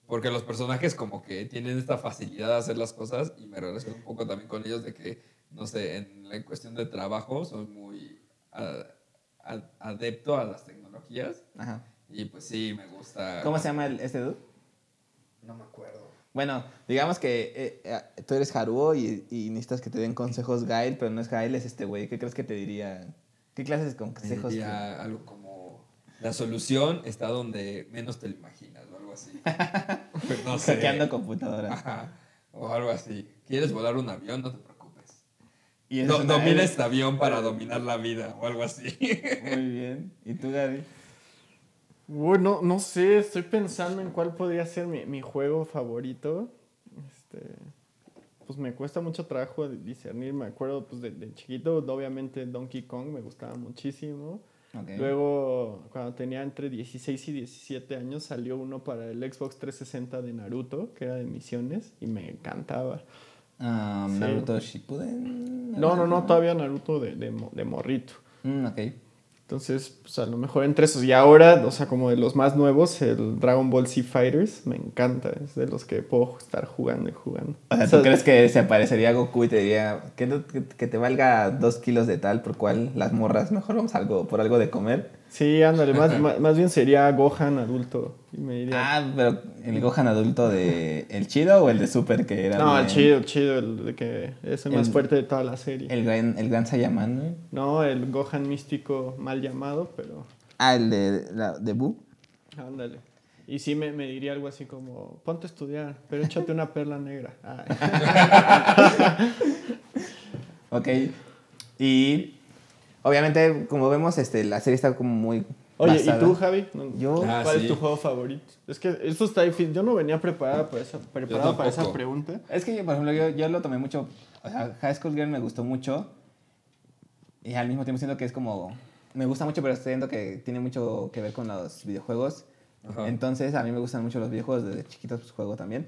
porque los personajes como que tienen esta facilidad de hacer las cosas y me relaciono un poco también con ellos de que, no sé, en la cuestión de trabajo soy muy a- a- adepto a las tecnologías Ajá. y pues sí, me gusta... ¿Cómo se llama el, este dude? No me acuerdo. Bueno, digamos que eh, eh, tú eres Haruo y, y necesitas que te den consejos Gael, pero no es Gael, es este güey. ¿Qué crees que te diría? ¿Qué clases de consejos? Diría algo. La solución está donde menos te lo imaginas o algo así. no sé. Hackeando computadoras. Ajá, o algo así. ¿Quieres volar un avión? No te preocupes. Y domina este avión para dominar la vida o algo así. Muy bien. ¿Y tú, Gaby? Bueno, no sé, estoy pensando en cuál podría ser mi, mi juego favorito. Este, pues me cuesta mucho trabajo discernir. Me acuerdo, pues de, de chiquito, obviamente Donkey Kong me gustaba muchísimo. Luego, cuando tenía entre 16 y 17 años, salió uno para el Xbox 360 de Naruto, que era de misiones, y me encantaba. Ah, Sí. Naruto Shippuden. No, no, no, todavía Naruto de, de, mo- de morrito. Mm, ok. Entonces, pues a lo mejor entre esos. Y ahora, o sea, como de los más nuevos, el Dragon Ball Z Fighters, me encanta. Es de los que puedo estar jugando y jugando. O sea, O sea, ¿tú crees que se aparecería Goku y te diría que, que te valga dos kilos de tal por cual las morras? Mejor vamos algo, por algo de comer. Sí, ándale, más, más, más bien sería Gohan adulto. Y me diría. Ah, pero el Gohan adulto de el chido o el de Super que era. no, el chido, chido, el de que es el, más El- fuerte de toda la serie. El gran, el gran Saiyaman, ¿no? No, el Gohan místico mal llamado, pero Ah, el de, la, de Buu. ándale. Y sí me, me diría algo así como, ponte a estudiar, pero échate una perla negra. Ay. Ok. Y obviamente, como vemos, este, la serie está como muy. Oye, ¿y basada- tú, Javi? No- Yo- Ah, ¿Cuál sí. es tu juego favorito? Es que esto está difícil. Yo no venía preparado para esa, preparado para esa pregunta. Es que, por ejemplo, yo, yo lo tomé mucho. O sea, High School Girl me gustó mucho. Y al mismo tiempo siento que es como. Me gusta mucho, pero siento que tiene mucho que ver con los videojuegos. Ajá. Entonces, a mí me gustan mucho los videojuegos. Desde chiquitos pues, juego también.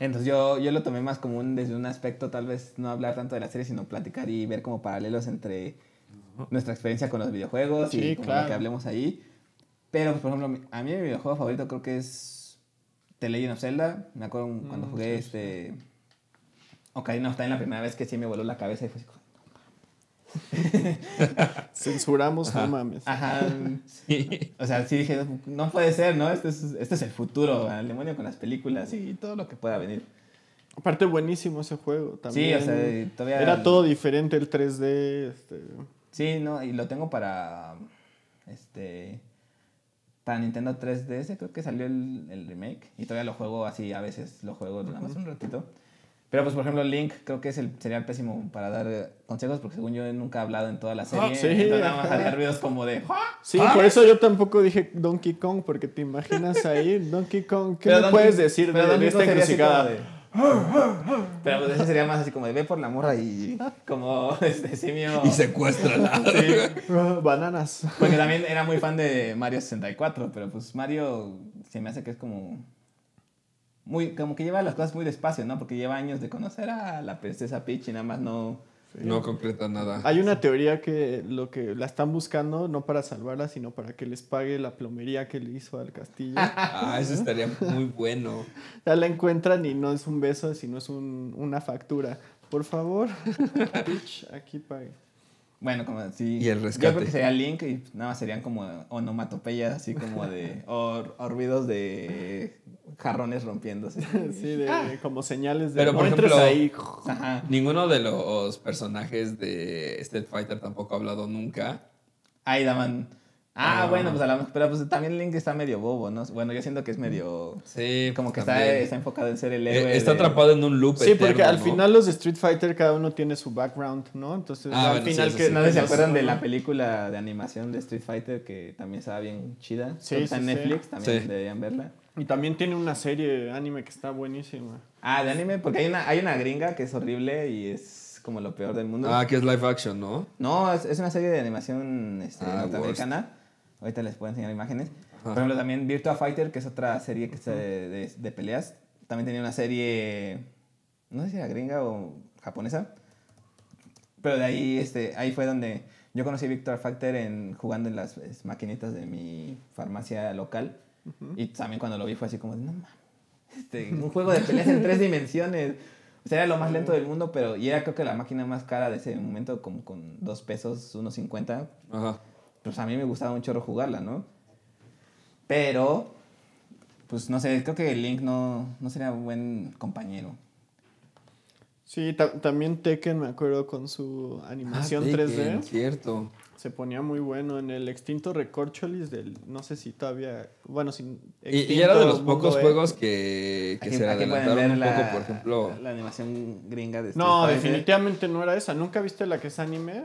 Entonces, yo, yo lo tomé más como un, desde un aspecto, tal vez no hablar tanto de la serie, sino platicar y ver como paralelos entre nuestra experiencia con los videojuegos Sí, y como lo claro. que hablemos ahí. Pero, pues, por ejemplo, a mí mi videojuego favorito creo que es The Legend of Zelda. Me acuerdo cuando Mm, jugué sí, este... Ocarina of Time la primera vez que sí me voló la cabeza y fue así. Censuramos, no mames. Ajá. Sí. O sea, sí dije, no puede ser, ¿no? Este es, este es el futuro, al demonio con las películas y todo lo que pueda venir. Aparte, buenísimo ese juego también. Sí, o sea, todavía... Era todo diferente el 3D. Este... Sí, no, y lo tengo para... Este... Para Nintendo 3DS creo que salió el, el remake y todavía lo juego así, a veces lo juego nada más un ratito. Pero pues por ejemplo Link creo que es el, sería el pésimo para dar eh, consejos porque según yo nunca he hablado en toda la serie. Ah, sí, entonces nada más haría ruidos como de... Sí, por eso yo tampoco dije Donkey Kong, porque te imaginas ahí, Donkey Kong, ¿qué me Donkey- puedes decir de, de esta encrucijada? Pero pues ese sería más así como de ve por la morra y como este simio. Y secuéstrala. Ah, Bananas. Porque también era muy fan de Mario 64, pero pues Mario se me hace que es como muy como que lleva las cosas muy despacio, ¿no? Porque lleva años de conocer a la princesa Peach y nada más no No concreta nada. Hay una teoría que lo que la están buscando no para salvarla, sino para que les pague la plomería que le hizo al castillo. Ah, eso estaría muy bueno. ya la encuentran y no es un beso, sino es un- una factura. Por favor, Peach, aquí pague. Bueno, como sí. Y el Yo rescate. creo que sería Link y nada más serían como onomatopeyas, así como de. o, o ruidos de jarrones rompiéndose. Sí, de, como señales de Pero, por ejemplo, ahí. Ajá. Ninguno de los personajes de Street Fighter tampoco ha hablado nunca. Ahí daban. Ah, Ah. bueno, pues a lo mejor. Pero pues también Link está medio bobo, ¿no? Bueno, yo siento que es medio. Sí, Como que está, está enfocado en ser el Eh, héroe. Está de- atrapado en un loop. Sí, porque al ¿no? final los de Street Fighter cada uno tiene su background, ¿no? Entonces Ah, al bueno, sí, final eso que sí. No sé si se acuerdan de la película de animación de Street Fighter que también estaba bien chida. Sí, está sí, en sí. Netflix, también Sí. deberían verla. Y también tiene una serie de anime que está buenísima. Ah, de anime, porque hay una, hay una gringa que es horrible y es como lo peor del mundo. Ah, que es live action, ¿no? No, es, es una serie de animación este, Ah, norteamericana. Ahorita les puedo enseñar imágenes. Ajá. Por ejemplo, también Virtua Fighter, que es otra serie que es de, de- de peleas. También tenía una serie, no sé si era gringa o japonesa. Pero de ahí, este, ahí fue donde yo conocí Virtua Fighter en, jugando en las maquinitas de mi farmacia local. Y también cuando lo vi fue así como, de, no mames, este, un juego de peleas en tres dimensiones. O sea, era lo más lento del mundo, pero y era creo que la máquina más cara de ese momento, como con dos pesos, unos 50. Ajá. Pues a mí me gustaba un chorro jugarla, ¿no? Pero, pues no sé, creo que Link no, no sería un buen compañero. Sí, ta- también Tekken, me acuerdo, con su animación Ah, 3D. Tekken, Cierto. Se ponía muy bueno en el extinto Recorcholis del, no sé si todavía, bueno, sin Y, y era de los pocos E. juegos que, que Aquí- se adelantaron un ver poco, la- por ejemplo. La animación gringa de Street No, Fighter. definitivamente no era esa. ¿Nunca viste la que es anime?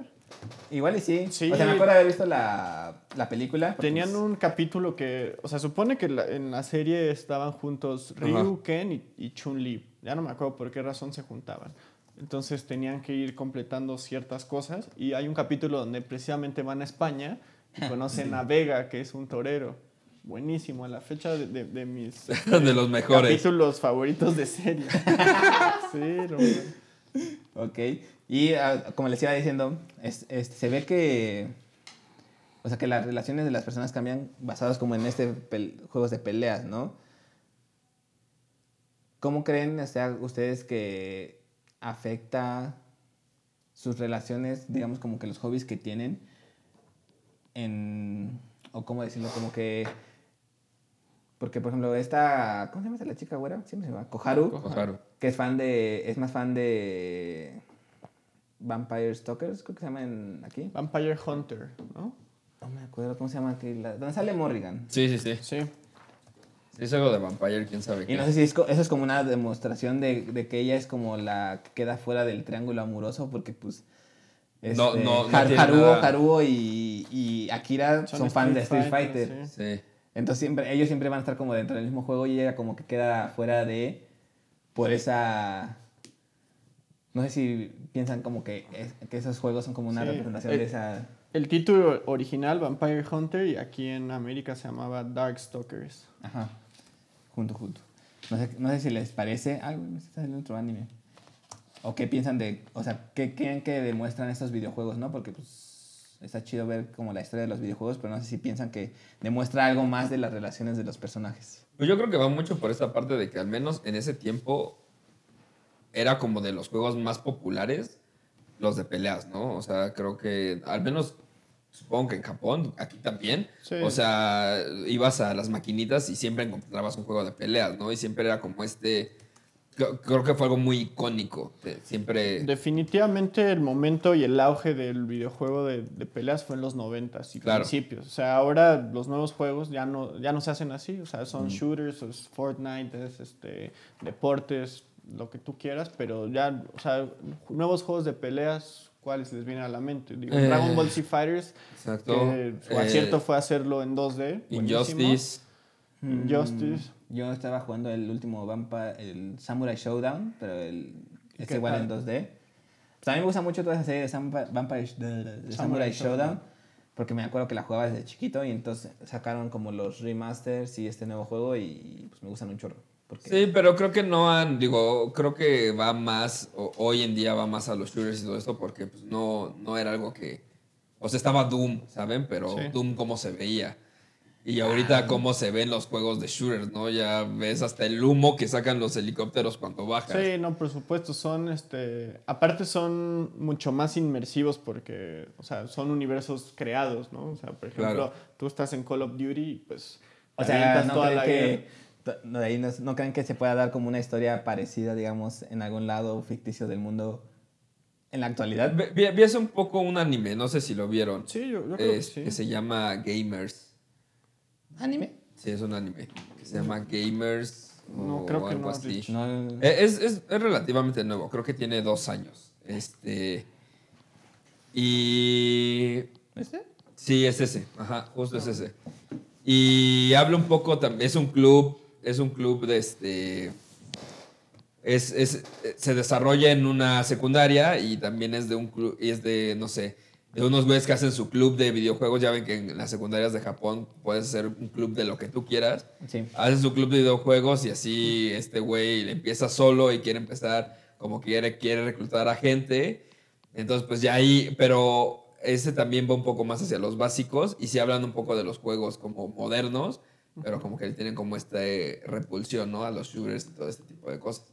Igual y sí. Sí. O sea, me acuerdo de haber visto la, la película. Tenían pues, un capítulo que, o sea, supone que la- en la serie estaban juntos Ryu, Ajá. Ken y, y Chun-Li. Ya no me acuerdo por qué razón se juntaban. Entonces tenían que ir completando ciertas cosas y hay un capítulo donde precisamente van a España Y conocen a Vega, que es un torero. Buenísimo, a la fecha de, de- de mis De los mejores. capítulos favoritos de serie. sí, no, no. Ok. Y ah, como les iba diciendo, es- este, se ve que. O sea, que las relaciones de las personas cambian basados como en este juegos de peleas, ¿no? ¿Cómo creen o sea, ustedes que afecta sus relaciones, digamos, como que los hobbies que tienen en. O cómo decirlo, como que. Porque, por ejemplo, esta. ¿Cómo se llama esta la chica güera? Siempre se llama. Koharu que es fan de. Es más fan de. Vampire Stalkers, creo que se llama en, aquí. Vampire Hunter, ¿no? No me acuerdo cómo se llama aquí. la- ¿Dónde sale Morrigan? Sí, sí, sí. Sí. Es algo de Vampire, quién sabe Y qué. no sé si es eso es como una demostración de, de que ella es como la que queda fuera del triángulo amoroso, porque pues. No, este, no, no Har- tiene Haruo, Haruo y, y Akira son, Son fan de Street Fighter, Fighter. sí. Sí. Entonces siempre, ellos siempre van a estar como dentro del mismo juego y ella como que queda fuera de. Por esa. No sé si piensan como que, es- que esos juegos son como una Sí, representación eh, de esa. El título original, Vampire Hunter, y aquí en América se llamaba Darkstalkers. Ajá. Junto, junto. No sé, no sé si les parece. Me está saliendo otro anime. O qué piensan de. O sea, qué creen que demuestran estos videojuegos, ¿no? Porque pues está chido ver como la historia de los videojuegos, pero no sé si piensan que demuestra algo más de las relaciones de los personajes. Pues yo creo que va mucho por esta parte de que al menos en ese tiempo era como de los juegos más populares los de peleas, ¿no? O sea, creo que al menos supongo que en Japón, aquí también. Sí. O sea, ibas a las maquinitas y siempre encontrabas un juego de peleas, ¿no? Y siempre era como este creo, que fue algo muy icónico. Siempre Definitivamente el momento y el auge del videojuego de, de peleas fue en los 90 y Claro. principios. O sea, ahora los nuevos juegos ya no, ya no se hacen así. O sea, Mm. son shooters, es Fortnite, es este, deportes, lo que tú quieras, pero ya, o sea, nuevos juegos de peleas, ¿cuáles les vienen a la mente? Digo, Eh, Dragon Ball Z Fighters, Exacto. que su Eh, acierto fue hacerlo en 2D. buenísimo. Injustice. Injustice. Mm, Yo estaba jugando el último Vampa, el Samurai Showdown, pero el, es ¿Qué igual tal? en 2D. Pues a mí me gusta mucho toda esa serie de Sampa- Vampire de, de Samurai, Samurai Showdown, Showdown. porque me acuerdo que la jugaba desde chiquito y entonces sacaron como los remasters y este nuevo juego y pues me gustan un chorro. Porque, Sí, pero creo que no han, digo, creo que va más, o- hoy en día va más a los shooters y todo esto porque pues no, no era algo que, o sea, estaba Doom, ¿saben? Pero Sí. Doom cómo se veía. Y ahorita cómo se ven los juegos de shooters, ¿no? Ya ves hasta el humo que sacan los helicópteros cuando bajas. Sí, no, por supuesto, son, este, aparte son mucho más inmersivos porque, o sea, son universos creados, ¿no? O sea, por ejemplo, Claro. tú estás en Call of Duty y pues o sea, no toda la que, no, de ahí no, no creen que se pueda dar como una historia parecida, digamos, en algún lado ficticio del mundo en la actualidad. Vi, vi- hace un poco un anime, no sé si lo vieron. Sí, yo, yo creo Es- que se llama Gamers. ¿Anime? Sí, es un anime. Que se llama Gamers. No, o creo que así. No, Eh, Es, es- es relativamente nuevo, creo que tiene dos años. Este. Y. ¿Este? Sí, es ese. Ajá, justo es ese. Y habla un poco también. Es un club. Es un club de este. Es, es- se desarrolla en una secundaria y también es de un club. Y es de, no sé. De unos güeyes que hacen su club de videojuegos. Ya ven que en las secundarias de Japón puedes hacer un club de lo que tú quieras Sí. hace su club de videojuegos y así este güey empieza solo y quiere empezar como quiere, quiere reclutar a gente. Entonces, pues ya ahí, pero ese también va un poco más hacia los básicos y sí hablan un poco de los juegos como modernos, pero como que tienen como esta eh, repulsión, ¿no? A los shooters y todo este tipo de cosas.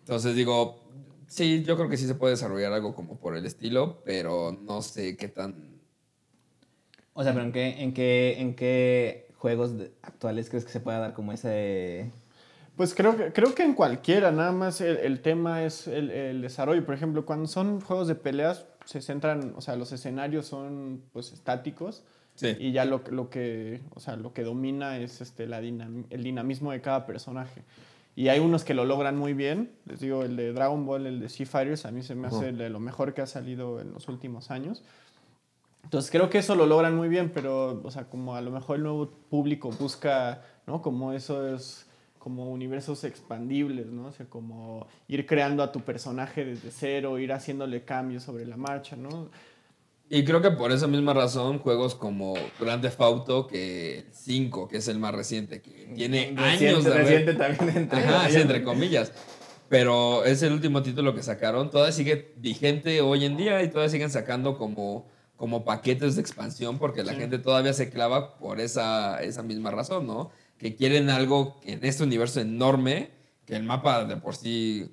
Entonces digo, sí, yo creo que sí se puede desarrollar algo como por el estilo, pero no sé qué tan... O sea, pero ¿en qué, en qué, en qué juegos actuales crees que se pueda dar como ese... Pues creo que, creo que en cualquiera, nada más el, el tema es el, el desarrollo. Por ejemplo, cuando son juegos de peleas, se centran, o sea, los escenarios son pues estáticos. Sí. Y ya lo, lo que, o sea, lo que domina es este, la dinam- el dinamismo de cada personaje. Y hay unos que lo logran muy bien. Les digo, el de Dragon Ball, el de Sea Fighters, a mí se me hace de lo mejor que ha salido en los últimos años. Entonces creo que eso lo logran muy bien, pero, o sea, como a lo mejor el nuevo público busca, ¿no? Como eso es como universos expandibles, ¿no? O sea, como ir creando a tu personaje desde cero, ir haciéndole cambios sobre la marcha, ¿no? Y creo que por esa misma razón, juegos como Grand Theft Auto, que 5, que es el más reciente, que tiene años Reciente, de haber- reciente también entre, Ajá, sí, entre comillas. Pero es el último título que sacaron. Todavía sigue vigente hoy en día y todavía siguen sacando como, como paquetes de expansión porque la gente todavía se clava por esa, esa misma razón, ¿no? Que quieren algo en este universo enorme, que el mapa de por sí...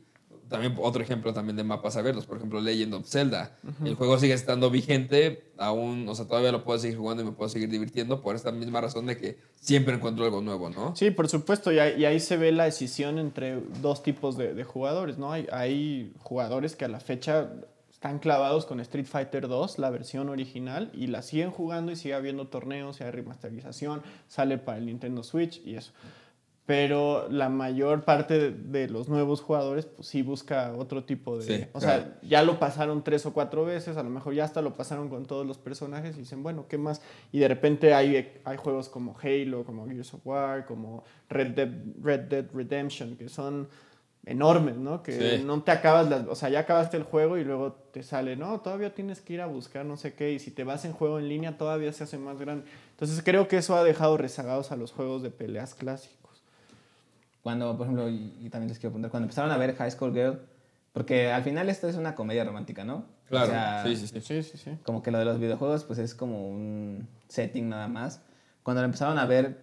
También otro ejemplo también de mapas abiertos, por ejemplo Legend of Zelda. El juego sigue estando vigente, aún, o sea, todavía lo puedo seguir jugando y me puedo seguir divirtiendo por esta misma razón de que siempre encuentro algo nuevo, ¿no? Sí, por supuesto, y ahí, y ahí se ve la decisión entre dos tipos de, de jugadores, ¿no? Hay, hay jugadores que a la fecha están clavados con Street Fighter 2, la versión original, y la siguen jugando y sigue habiendo torneos, y hay remasterización, sale para el Nintendo Switch y eso. Pero la mayor parte de, de los nuevos jugadores, pues sí busca otro tipo de... Sí, o claro. sea, ya lo pasaron tres o cuatro veces, a lo mejor ya hasta lo pasaron con todos los personajes y dicen, bueno, ¿qué más? Y de repente hay, hay juegos como Halo, como Gears of War, como Red Dead, Red Dead Redemption, que son enormes, ¿no? Que Sí. no te acabas, las, o sea, ya acabaste el juego y luego te sale, no, todavía tienes que ir a buscar no sé qué, y si te vas en juego en línea todavía se hace más grande. Entonces creo que eso ha dejado rezagados a los juegos de peleas clásicos. Cuando, por ejemplo, y, y también les quiero preguntar, cuando empezaron a ver High School Girl, porque al final esto es una comedia romántica, ¿no? Claro, O sea, sí, sí, sí. Sí, sí, sí. Como que lo de los videojuegos, pues es como un setting nada más. Cuando lo empezaron a ver,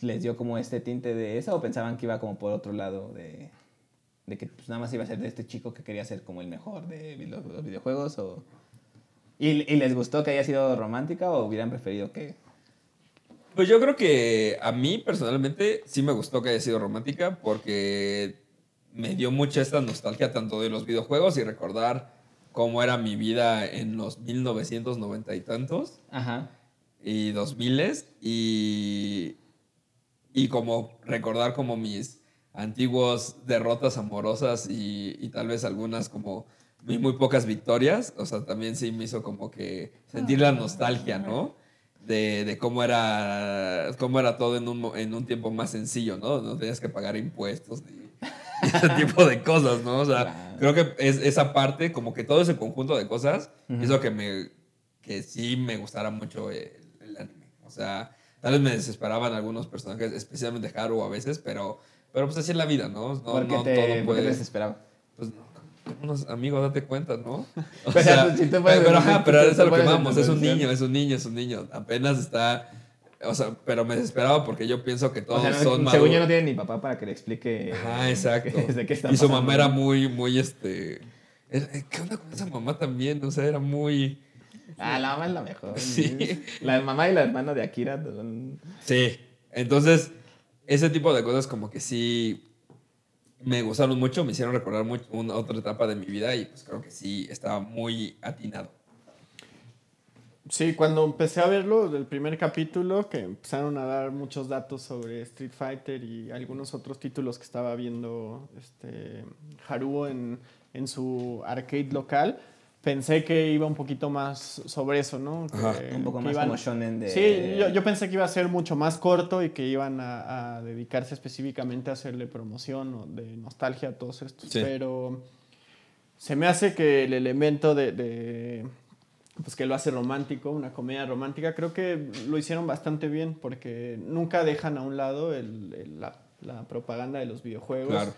¿les dio como este tinte de eso o pensaban que iba como por otro lado de, de que pues, nada más iba a ser de este chico que quería ser como el mejor de video- los videojuegos? O... ¿Y, ¿Y les gustó que haya sido romántica o hubieran preferido que... Pues yo creo que a mí personalmente sí me gustó que haya sido romántica porque me dio mucha esta nostalgia tanto de los videojuegos y recordar cómo era mi vida en los 1990 y tantos Ajá. y 2000 y, y como recordar como mis antiguos derrotas amorosas y, y tal vez algunas como muy, muy pocas victorias, o sea, también sí me hizo como que sentir la nostalgia, ¿no? De, de cómo, era, cómo era todo en un, en un tiempo más sencillo, ¿no? No tenías que pagar impuestos ni ese tipo de cosas, ¿no? O sea, Claro. creo que es esa parte, como que todo ese conjunto de cosas, hizo que me que sí me gustara mucho el, el anime. O sea, tal vez me desesperaban algunos personajes, especialmente Haru a veces, pero, pero pues así es la vida, ¿no? No, ¿Por qué no te, todo puede. te desesperaba? No, unos amigos, date cuenta, ¿no? O Pero, sea, si tú puedes- pero, ajá, pero es a lo que vamos, es un niño, es un niño, es un niño. Apenas está. O sea, pero me desesperaba porque yo pienso que todos O sea, son según maduros. yo no tiene ni papá para que le explique... Ajá, exacto. de qué está y su pasando, mamá era muy, muy, este... era- ¿Qué onda con esa mamá también? O sea, era muy... Ah, la mamá es la mejor. Sí. La mamá y la hermana de Akira. Sí. Entonces, ese tipo de cosas como que sí me gustaron mucho, me hicieron recordar mucho una otra etapa de mi vida y pues creo que sí estaba muy atinado. Sí, cuando empecé a verlo, del primer capítulo, que empezaron a dar muchos datos sobre Street Fighter y algunos otros títulos que estaba viendo este, Haruo en, en su arcade local, pensé que iba un poquito más sobre eso, ¿no? Que- Un poco que más iban- como shonen de... Sí, yo, yo pensé que iba a ser mucho más corto y que iban a, a dedicarse específicamente a hacerle promoción o de nostalgia a todos estos, Sí. pero se me hace que el elemento de, de, pues que lo hace romántico, una comedia romántica, creo que lo hicieron bastante bien porque nunca dejan a un lado el- el- la, la propaganda de los videojuegos. Claro.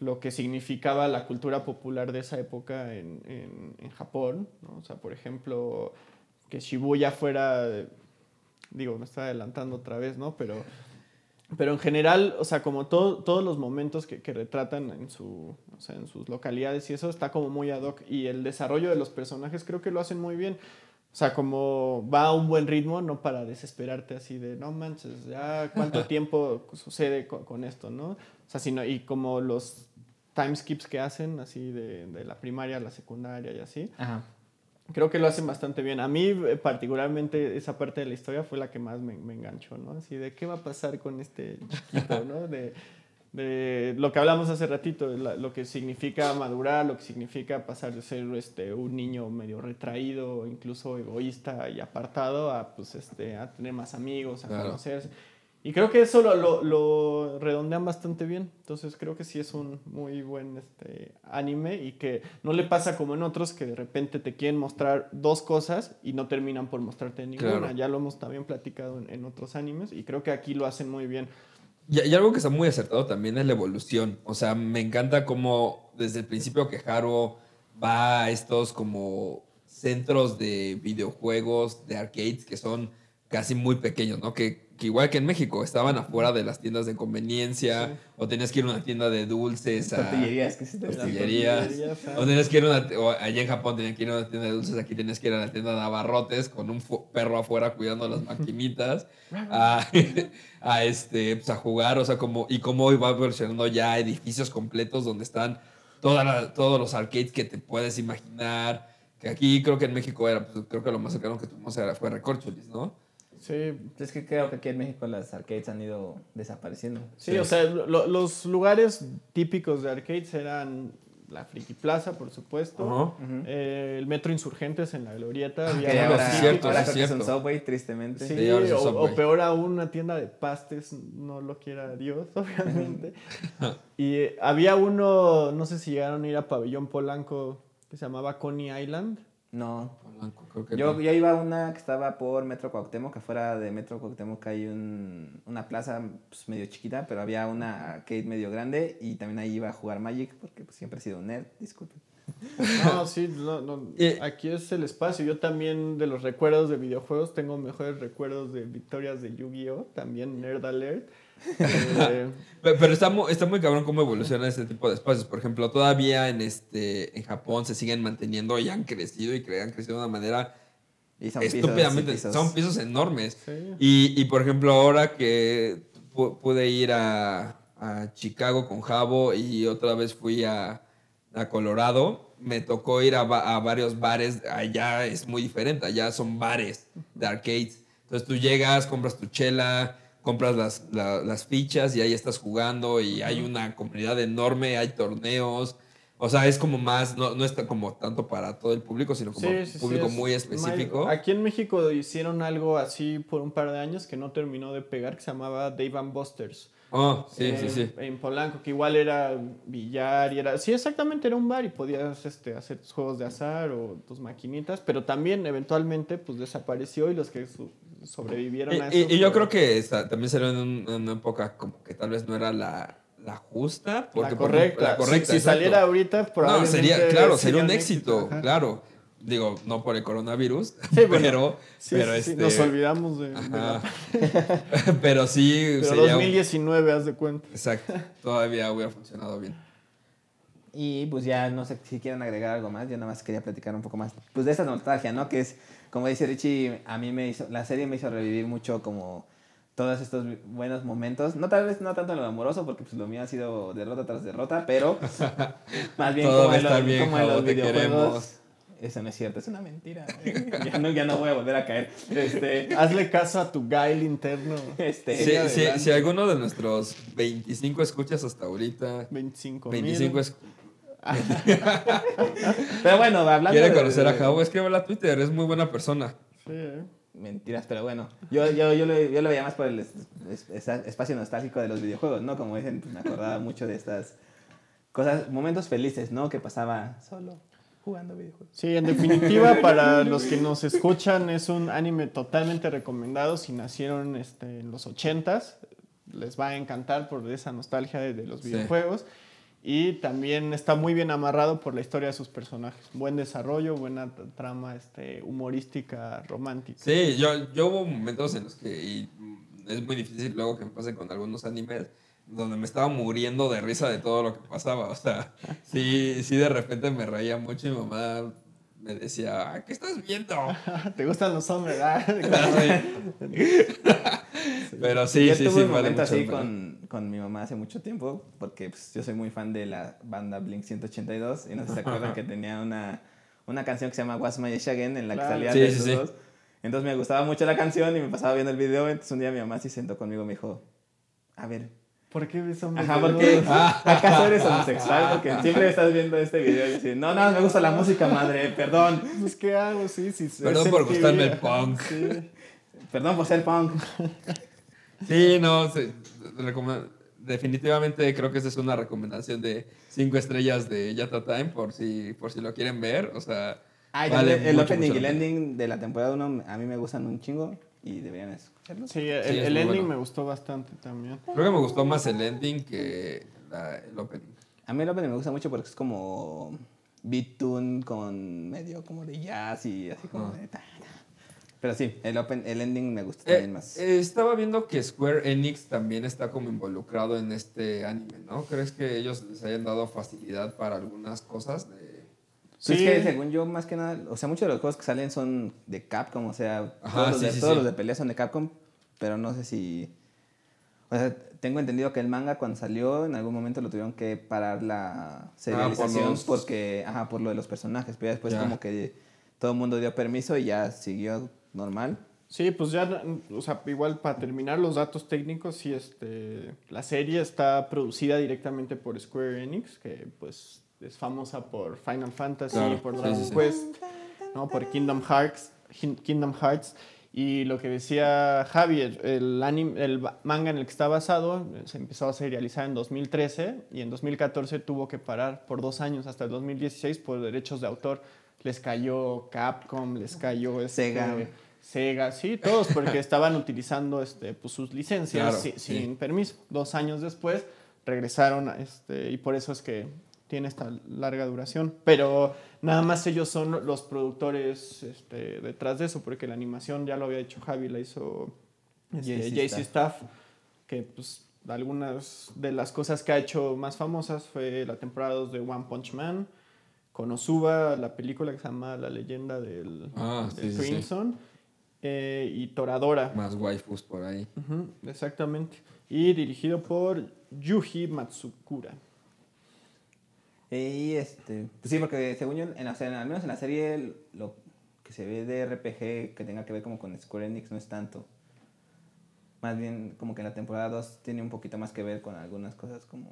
Lo que significaba la cultura popular de esa época en, en- en Japón, ¿no? O sea, por ejemplo, que Shibuya fuera, digo, me está adelantando otra vez, ¿no? Pero, pero en general, o sea, como todo- todos los momentos que, que retratan en, su, o sea, en sus localidades y eso está como muy ad hoc. Y el desarrollo de los personajes creo que lo hacen muy bien. O sea, como va a un buen ritmo, no para desesperarte así de, no manches, ya cuánto tiempo sucede con, con esto, ¿no? O sea, sino, y como los time skips que hacen, así de, de la primaria a la secundaria y así, Ajá. creo que lo hacen bastante bien. A mí, eh, particularmente, esa parte de la historia fue la que más me, me enganchó, ¿no? Así de, ¿qué va a pasar con este chiquito, ¿no? De, de lo que hablamos hace ratito, lo que significa madurar, lo que significa pasar de ser este, un niño medio retraído, incluso egoísta y apartado, a, pues, este, a tener más amigos, a Claro. conocerse. Y creo que eso lo, lo, lo redondean bastante bien. Entonces creo que sí es un muy buen este, anime y que no le pasa como en otros que de repente te quieren mostrar dos cosas y no terminan por mostrarte ninguna. Claro. Ya lo hemos también platicado en, en otros animes y creo que aquí lo hacen muy bien. Y, y algo que está muy acertado también es la evolución. O sea, me encanta cómo desde el principio que Haro va a estos como centros de videojuegos, de arcades, que son casi muy pequeños, ¿no? Que, que igual que en México, estaban afuera de las tiendas de conveniencia, Sí. o tenías que ir a una tienda de dulces, a Tortillerías, que te tortillerías, tortillerías, o tenías que ir a una, o allá en Japón tenías que ir a una tienda de dulces, aquí tenías que ir a la tienda de abarrotes con un perro afuera cuidando las maquinitas, a, a, este, pues, a jugar, o sea, como, y cómo va evolucionando ya edificios completos donde están toda la- todos los arcades que te puedes imaginar, que aquí creo que en México era, pues, creo que lo más cercano que tuvimos era, fue Recorcholis, ¿no? Sí, Es que creo que aquí en México las arcades han ido desapareciendo. Sí, o sea, lo- los lugares típicos de arcades eran la Friki Plaza, por supuesto, eh, el Metro Insurgentes en la Glorieta, Ah, había ahora, cierto, ahora es un cierto. Subway, tristemente. Sí, Sí, o, Subway. o peor aún, una tienda de pastes, no lo quiera Dios, obviamente. y eh, había uno, no sé si llegaron a ir a Pabellón Polanco, que se llamaba Coney Island. No. Polanco, creo que Yo, no. yo iba a una que estaba por Metro Cuauhtémoc, que afuera de Metro Cuauhtémoc hay un, una plaza pues, medio chiquita, pero había una arcade medio grande y también ahí iba a jugar Magic, porque pues, siempre he sido un nerd, disculpen. No, sí, no, no, aquí es el espacio. Yo también de los recuerdos de videojuegos tengo mejores recuerdos de victorias de Yu-Gi-Oh! También Nerd Alert. Eh, Pe- Pero está muy, está muy cabrón cómo evoluciona este tipo de espacios. Por ejemplo, todavía en, este, en Japón se siguen manteniendo y han crecido y cre- han crecido de una manera Y son pisos, estúpidamente. y pisos. Son pisos enormes. sí. Y, y, por ejemplo, ahora que pu- pude ir a, a Chicago con Javo y otra vez fui a, a Colorado, me tocó ir a, a varios bares. Allá es muy diferente, allá son bares de arcades. Entonces tú llegas, compras tu chela, compras las, la- las fichas y ahí estás jugando y hay una comunidad enorme, hay torneos. O sea, es como más, no, no está como tanto para todo el público, sino como Sí, sí, sí, público es muy específico. Aquí en México hicieron algo así por un par de años que no terminó de pegar, que se llamaba Dave and Busters. Oh, sí, Eh, sí, sí. En Polanco, que igual era billar y era. Sí, exactamente, era un bar y podías este, hacer tus juegos de azar o tus maquinitas, pero también eventualmente pues desapareció y los que su- sobrevivieron a Y, y- eso. y yo fue- creo que esa- también salió en, un- en una época como que tal vez no era la, la justa. Porque, la por correcta. ejemplo, La correcta, Si, saliera ahorita, No, probablemente. sería, claro, sería un un éxito, Ajá. claro. Digo, no por el coronavirus, Sí, bueno, pero, Sí, pero, sí, este, nos olvidamos de. de la- pero sí pero sería un- 2019, haz de cuenta. exacto, todavía hubiera funcionado bien. Y pues ya no sé si quieren agregar algo más, yo nada más quería platicar un poco más pues de esta nostalgia, ¿no? Que es, como dice Richie, a mí me hizo, la serie me hizo revivir mucho como todos estos buenos momentos, no tal vez no tanto en lo amoroso, porque pues lo mío ha sido derrota tras derrota, pero más bien Todo como va a en los, estar bien, como en los te videojuegos. queremos. Eso no es cierto, es una mentira. ya, no, ya no voy a volver a caer. Este, Hazle caso a tu guile interno. este, Si, alguno de nuestros 25 escuchas hasta ahorita, 25 25 es- pero bueno, hablando quiere de- conocer a Javo, escríbele a Twitter, es muy buena persona. Sí, ¿eh? Mentiras, pero bueno. Yo, yo, yo, lo, yo lo veía más por el es- es- esa- espacio nostálgico de los videojuegos, ¿no? Como dicen, pues me acordaba mucho de estas cosas, momentos felices, ¿no? Que pasaba solo jugando videojuegos. Sí, en definitiva, para los que nos escuchan, es un anime totalmente recomendado. Si nacieron este, en los 80s, les va a encantar por esa nostalgia de, de los Sí. Y también está muy bien amarrado por la historia de sus personajes. Buen desarrollo, buena trama este, humorística, romántica. Sí, yo, yo hubo momentos en los que, y es muy difícil luego que me pase con algunos animes, donde me estaba muriendo de risa de todo lo que pasaba. O sea, sí, sí de repente me reía mucho y mi mamá me decía, "Ah, ¿qué estás viendo? ¿Te gustan los hombres? ah? Pero sí, yo sí, tuve sí, un vale momento mucho así con, con mi mamá hace mucho tiempo, porque pues, yo soy muy fan de la banda Blink 182, y no sé si se acuerdan que tenía una, una canción que se llama Was My Shagen, en la que Claro. salían Sí, de sí, esos sí. dos. Entonces me gustaba mucho la canción y me pasaba viendo el video, entonces un día mi mamá se sentó conmigo y me dijo, a ver, ¿Por qué ves hombres Ajá, porque desnudos? ¿acaso eres homosexual? Porque siempre estás viendo este video y así, no, no, me gusta la música, madre, perdón. Pues, ¿qué hago? Sí, sí. se Perdón por gustarme el punk. Sí. Perdón por ser punk. Sí, no, se- definitivamente creo que esa es una recomendación de cinco estrellas de Yata Time por si, por si lo quieren ver. O sea, Ah, vale el mucho, opening mucho y el ending de la temporada 1 a mí me gustan un chingo y deberían escucharlo. Sí, el, Sí, ending bueno. me gustó bastante también. Creo que me gustó más el ending que la- el opening. A mí el opening me gusta mucho porque es como beat tune con medio como de jazz y así como Ah. de ta, ta. Pero sí, el, open, el ending me gusta Eh, también más. eh, estaba viendo que Square Enix también está como involucrado en este anime, ¿no? ¿Crees que ellos les hayan dado facilidad para algunas cosas? De... Sí. Sí. Es que según yo, más que nada, o sea, muchos de los juegos que salen son de Capcom, o sea, Ajá, todos, los, sí, de, sí, todos sí. los de pelea son de Capcom, pero no sé si... O sea, tengo entendido que el manga cuando salió, en algún momento lo tuvieron que parar la serialización Ah, los- porque, ajá, por lo de los personajes, pero ya después Ya. como que todo el mundo dio permiso y ya siguió normal. Sí, pues ya, o sea, igual para terminar los datos técnicos, sí, este, la serie está producida directamente por Square Enix, que pues es famosa por Final Fantasy, Claro, por sí, Dragon sí, sí. Quest, ¿no? por Kingdom Hearts, Kingdom Hearts. Y lo que decía Javier, el, anime, el manga en el que está basado eh, se empezó a serializar en 2013 y en 2014 tuvo que parar por dos años hasta el 2016 por derechos de autor. Les cayó Capcom, les cayó este, Sega. Sega, sí, todos, porque estaban utilizando este, pues, sus licencias Claro, si- sí. sin permiso. Dos años después regresaron a este, y por eso es que tiene esta larga duración. Pero nada más ellos son los productores este, detrás de eso, porque la animación, ya lo había hecho Javi, la hizo este, JC JC Staff, que pues algunas de las cosas que ha hecho más famosas fue la temporada 2 de One Punch Man, Konosuba, la película que se llama La leyenda del, Ah, del sí, sí, sí. Crimson, eh, y Toradora. Más waifus por ahí. Exactamente. Y dirigido por Yuji Matsukura. Y este, pues sí, porque según yo, en la, al menos en la serie, lo que se ve de RPG que tenga que ver como con Square Enix no es tanto. Más bien, como que en la temporada 2 tiene un poquito más que ver con algunas cosas como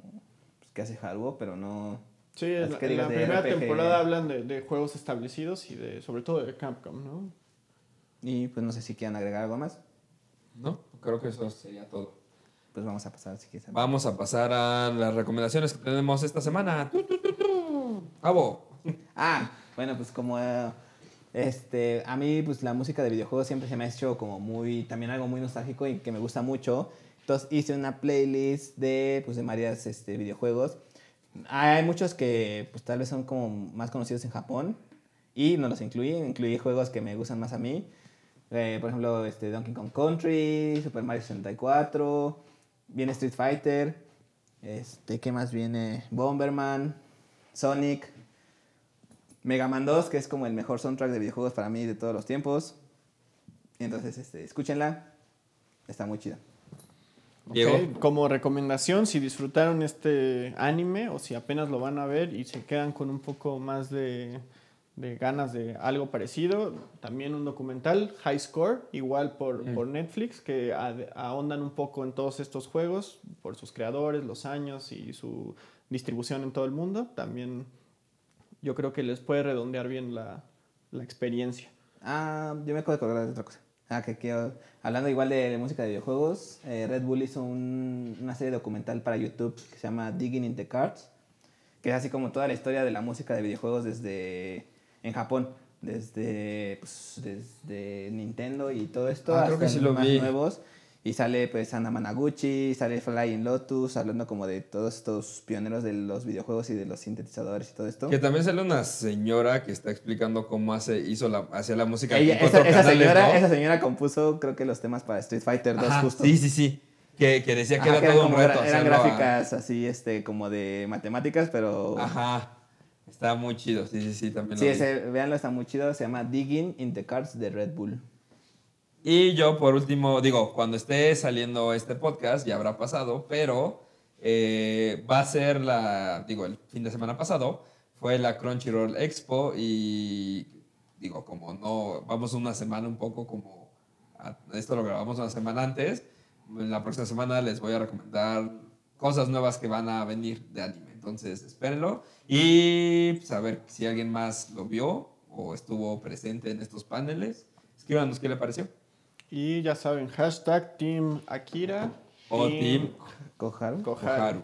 pues, que hace Haruo, pero no. Sí, en que en la primera RPG. temporada hablan de, de juegos establecidos y de sobre todo de Capcom, ¿no? Y pues no sé si quieran agregar algo más. ¿No? Creo que eso sería todo. Pues vamos a pasar si quieres. Vamos a pasar a las recomendaciones que tenemos esta semana. Tu, tu, tu. Cabo. Ah, bueno, pues como eh, este, a mí pues la música de videojuegos siempre se me ha hecho como muy, también algo muy nostálgico y que me gusta mucho. Entonces hice una playlist de, pues, de varios este, videojuegos. Hay muchos que pues tal vez son como más conocidos en Japón y no los incluí, incluí juegos que me gustan más a mí. Eh, por ejemplo, este, Donkey Kong Country, Super Mario 64, viene Street Fighter, este, ¿qué más viene? Bomberman, Sonic, Mega Man 2, que es como el mejor soundtrack de videojuegos para mí de todos los tiempos. Entonces, este, escúchenla, está muy chida. Diego. Ok, Como recomendación, si disfrutaron este anime o si apenas lo van a ver y se quedan con un poco más de, de ganas de algo parecido, también un documental, High Score, igual por, Mm. por Netflix, que ahondan un poco en todos estos juegos, por sus creadores, los años y su distribución en todo el mundo. También yo creo que les puede redondear bien la, la experiencia. Ah, yo me acabo de acordar de otra cosa. Ah, que quiero, hablando igual de música de videojuegos, eh, Red Bull hizo un- una serie documental para YouTube que se llama Digging in the Cards, que es así como toda la historia de la música de videojuegos desde en Japón, desde, pues, desde Nintendo y todo esto Ah, creo hasta que sí los lo más vi. nuevos. Y sale pues Ana Managuchi, sale Flying Lotus, hablando como de todos estos pioneros de los videojuegos y de los sintetizadores y todo esto. Que también sale una señora que está explicando cómo hace, hizo la, hacía la música. Ella- esa, esa canales, señora, ¿no? esa señora compuso, creo que los temas para Street Fighter 2 Ajá, justo. Sí, sí, sí. Que, que decía que Ajá, era que todo un reto. eran a- gráficas así, este, como de matemáticas, pero... Ajá. Está muy chido. Sí, sí, sí. También lo Sí, vi. ese, véanlo, está muy chido. Se llama Digging in the Cards de Red Bull. Y yo, por último, digo, cuando esté saliendo este podcast, ya habrá pasado, pero eh, va a ser la, digo, el fin de semana pasado, fue la Crunchyroll Expo y, digo, como no, vamos una semana un poco como, a- esto lo grabamos una semana antes, en la próxima semana les voy a recomendar cosas nuevas que van a venir de anime, entonces espérenlo y saber si alguien más lo vio o estuvo presente en estos paneles, escríbanos qué le pareció. Y ya saben, hashtag Team Akira. O y Team Koharu. Koharu. Koharu.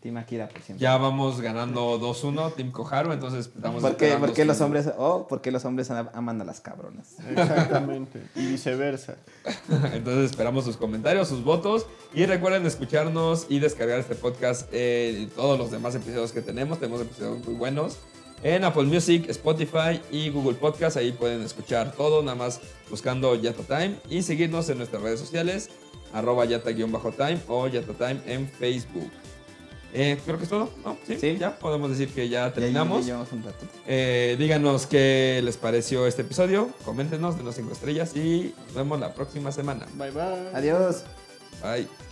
Team Akira por siempre. Ya vamos ganando 2-1, Team Koharu, entonces estamos ¿Por qué, esperando por qué los hombres, oh, por qué los hombres am- aman a las cabronas? Exactamente. y viceversa. Entonces esperamos sus comentarios, sus votos y recuerden escucharnos y descargar este podcast en todos los demás episodios que tenemos. Tenemos episodios muy buenos en Apple Music, Spotify y Google Podcast. Ahí pueden escuchar todo, nada más buscando Yata Time y seguirnos en nuestras redes sociales, arroba yata-time o Yata Time en Facebook. Eh, creo que es todo, ¿no? ¿Sí? Sí. ya podemos decir que ya terminamos. ya llevamos un rato. Eh, díganos qué les pareció este episodio, coméntenos, denos 5 estrellas y nos vemos la próxima semana. Bye bye. Adiós. Bye.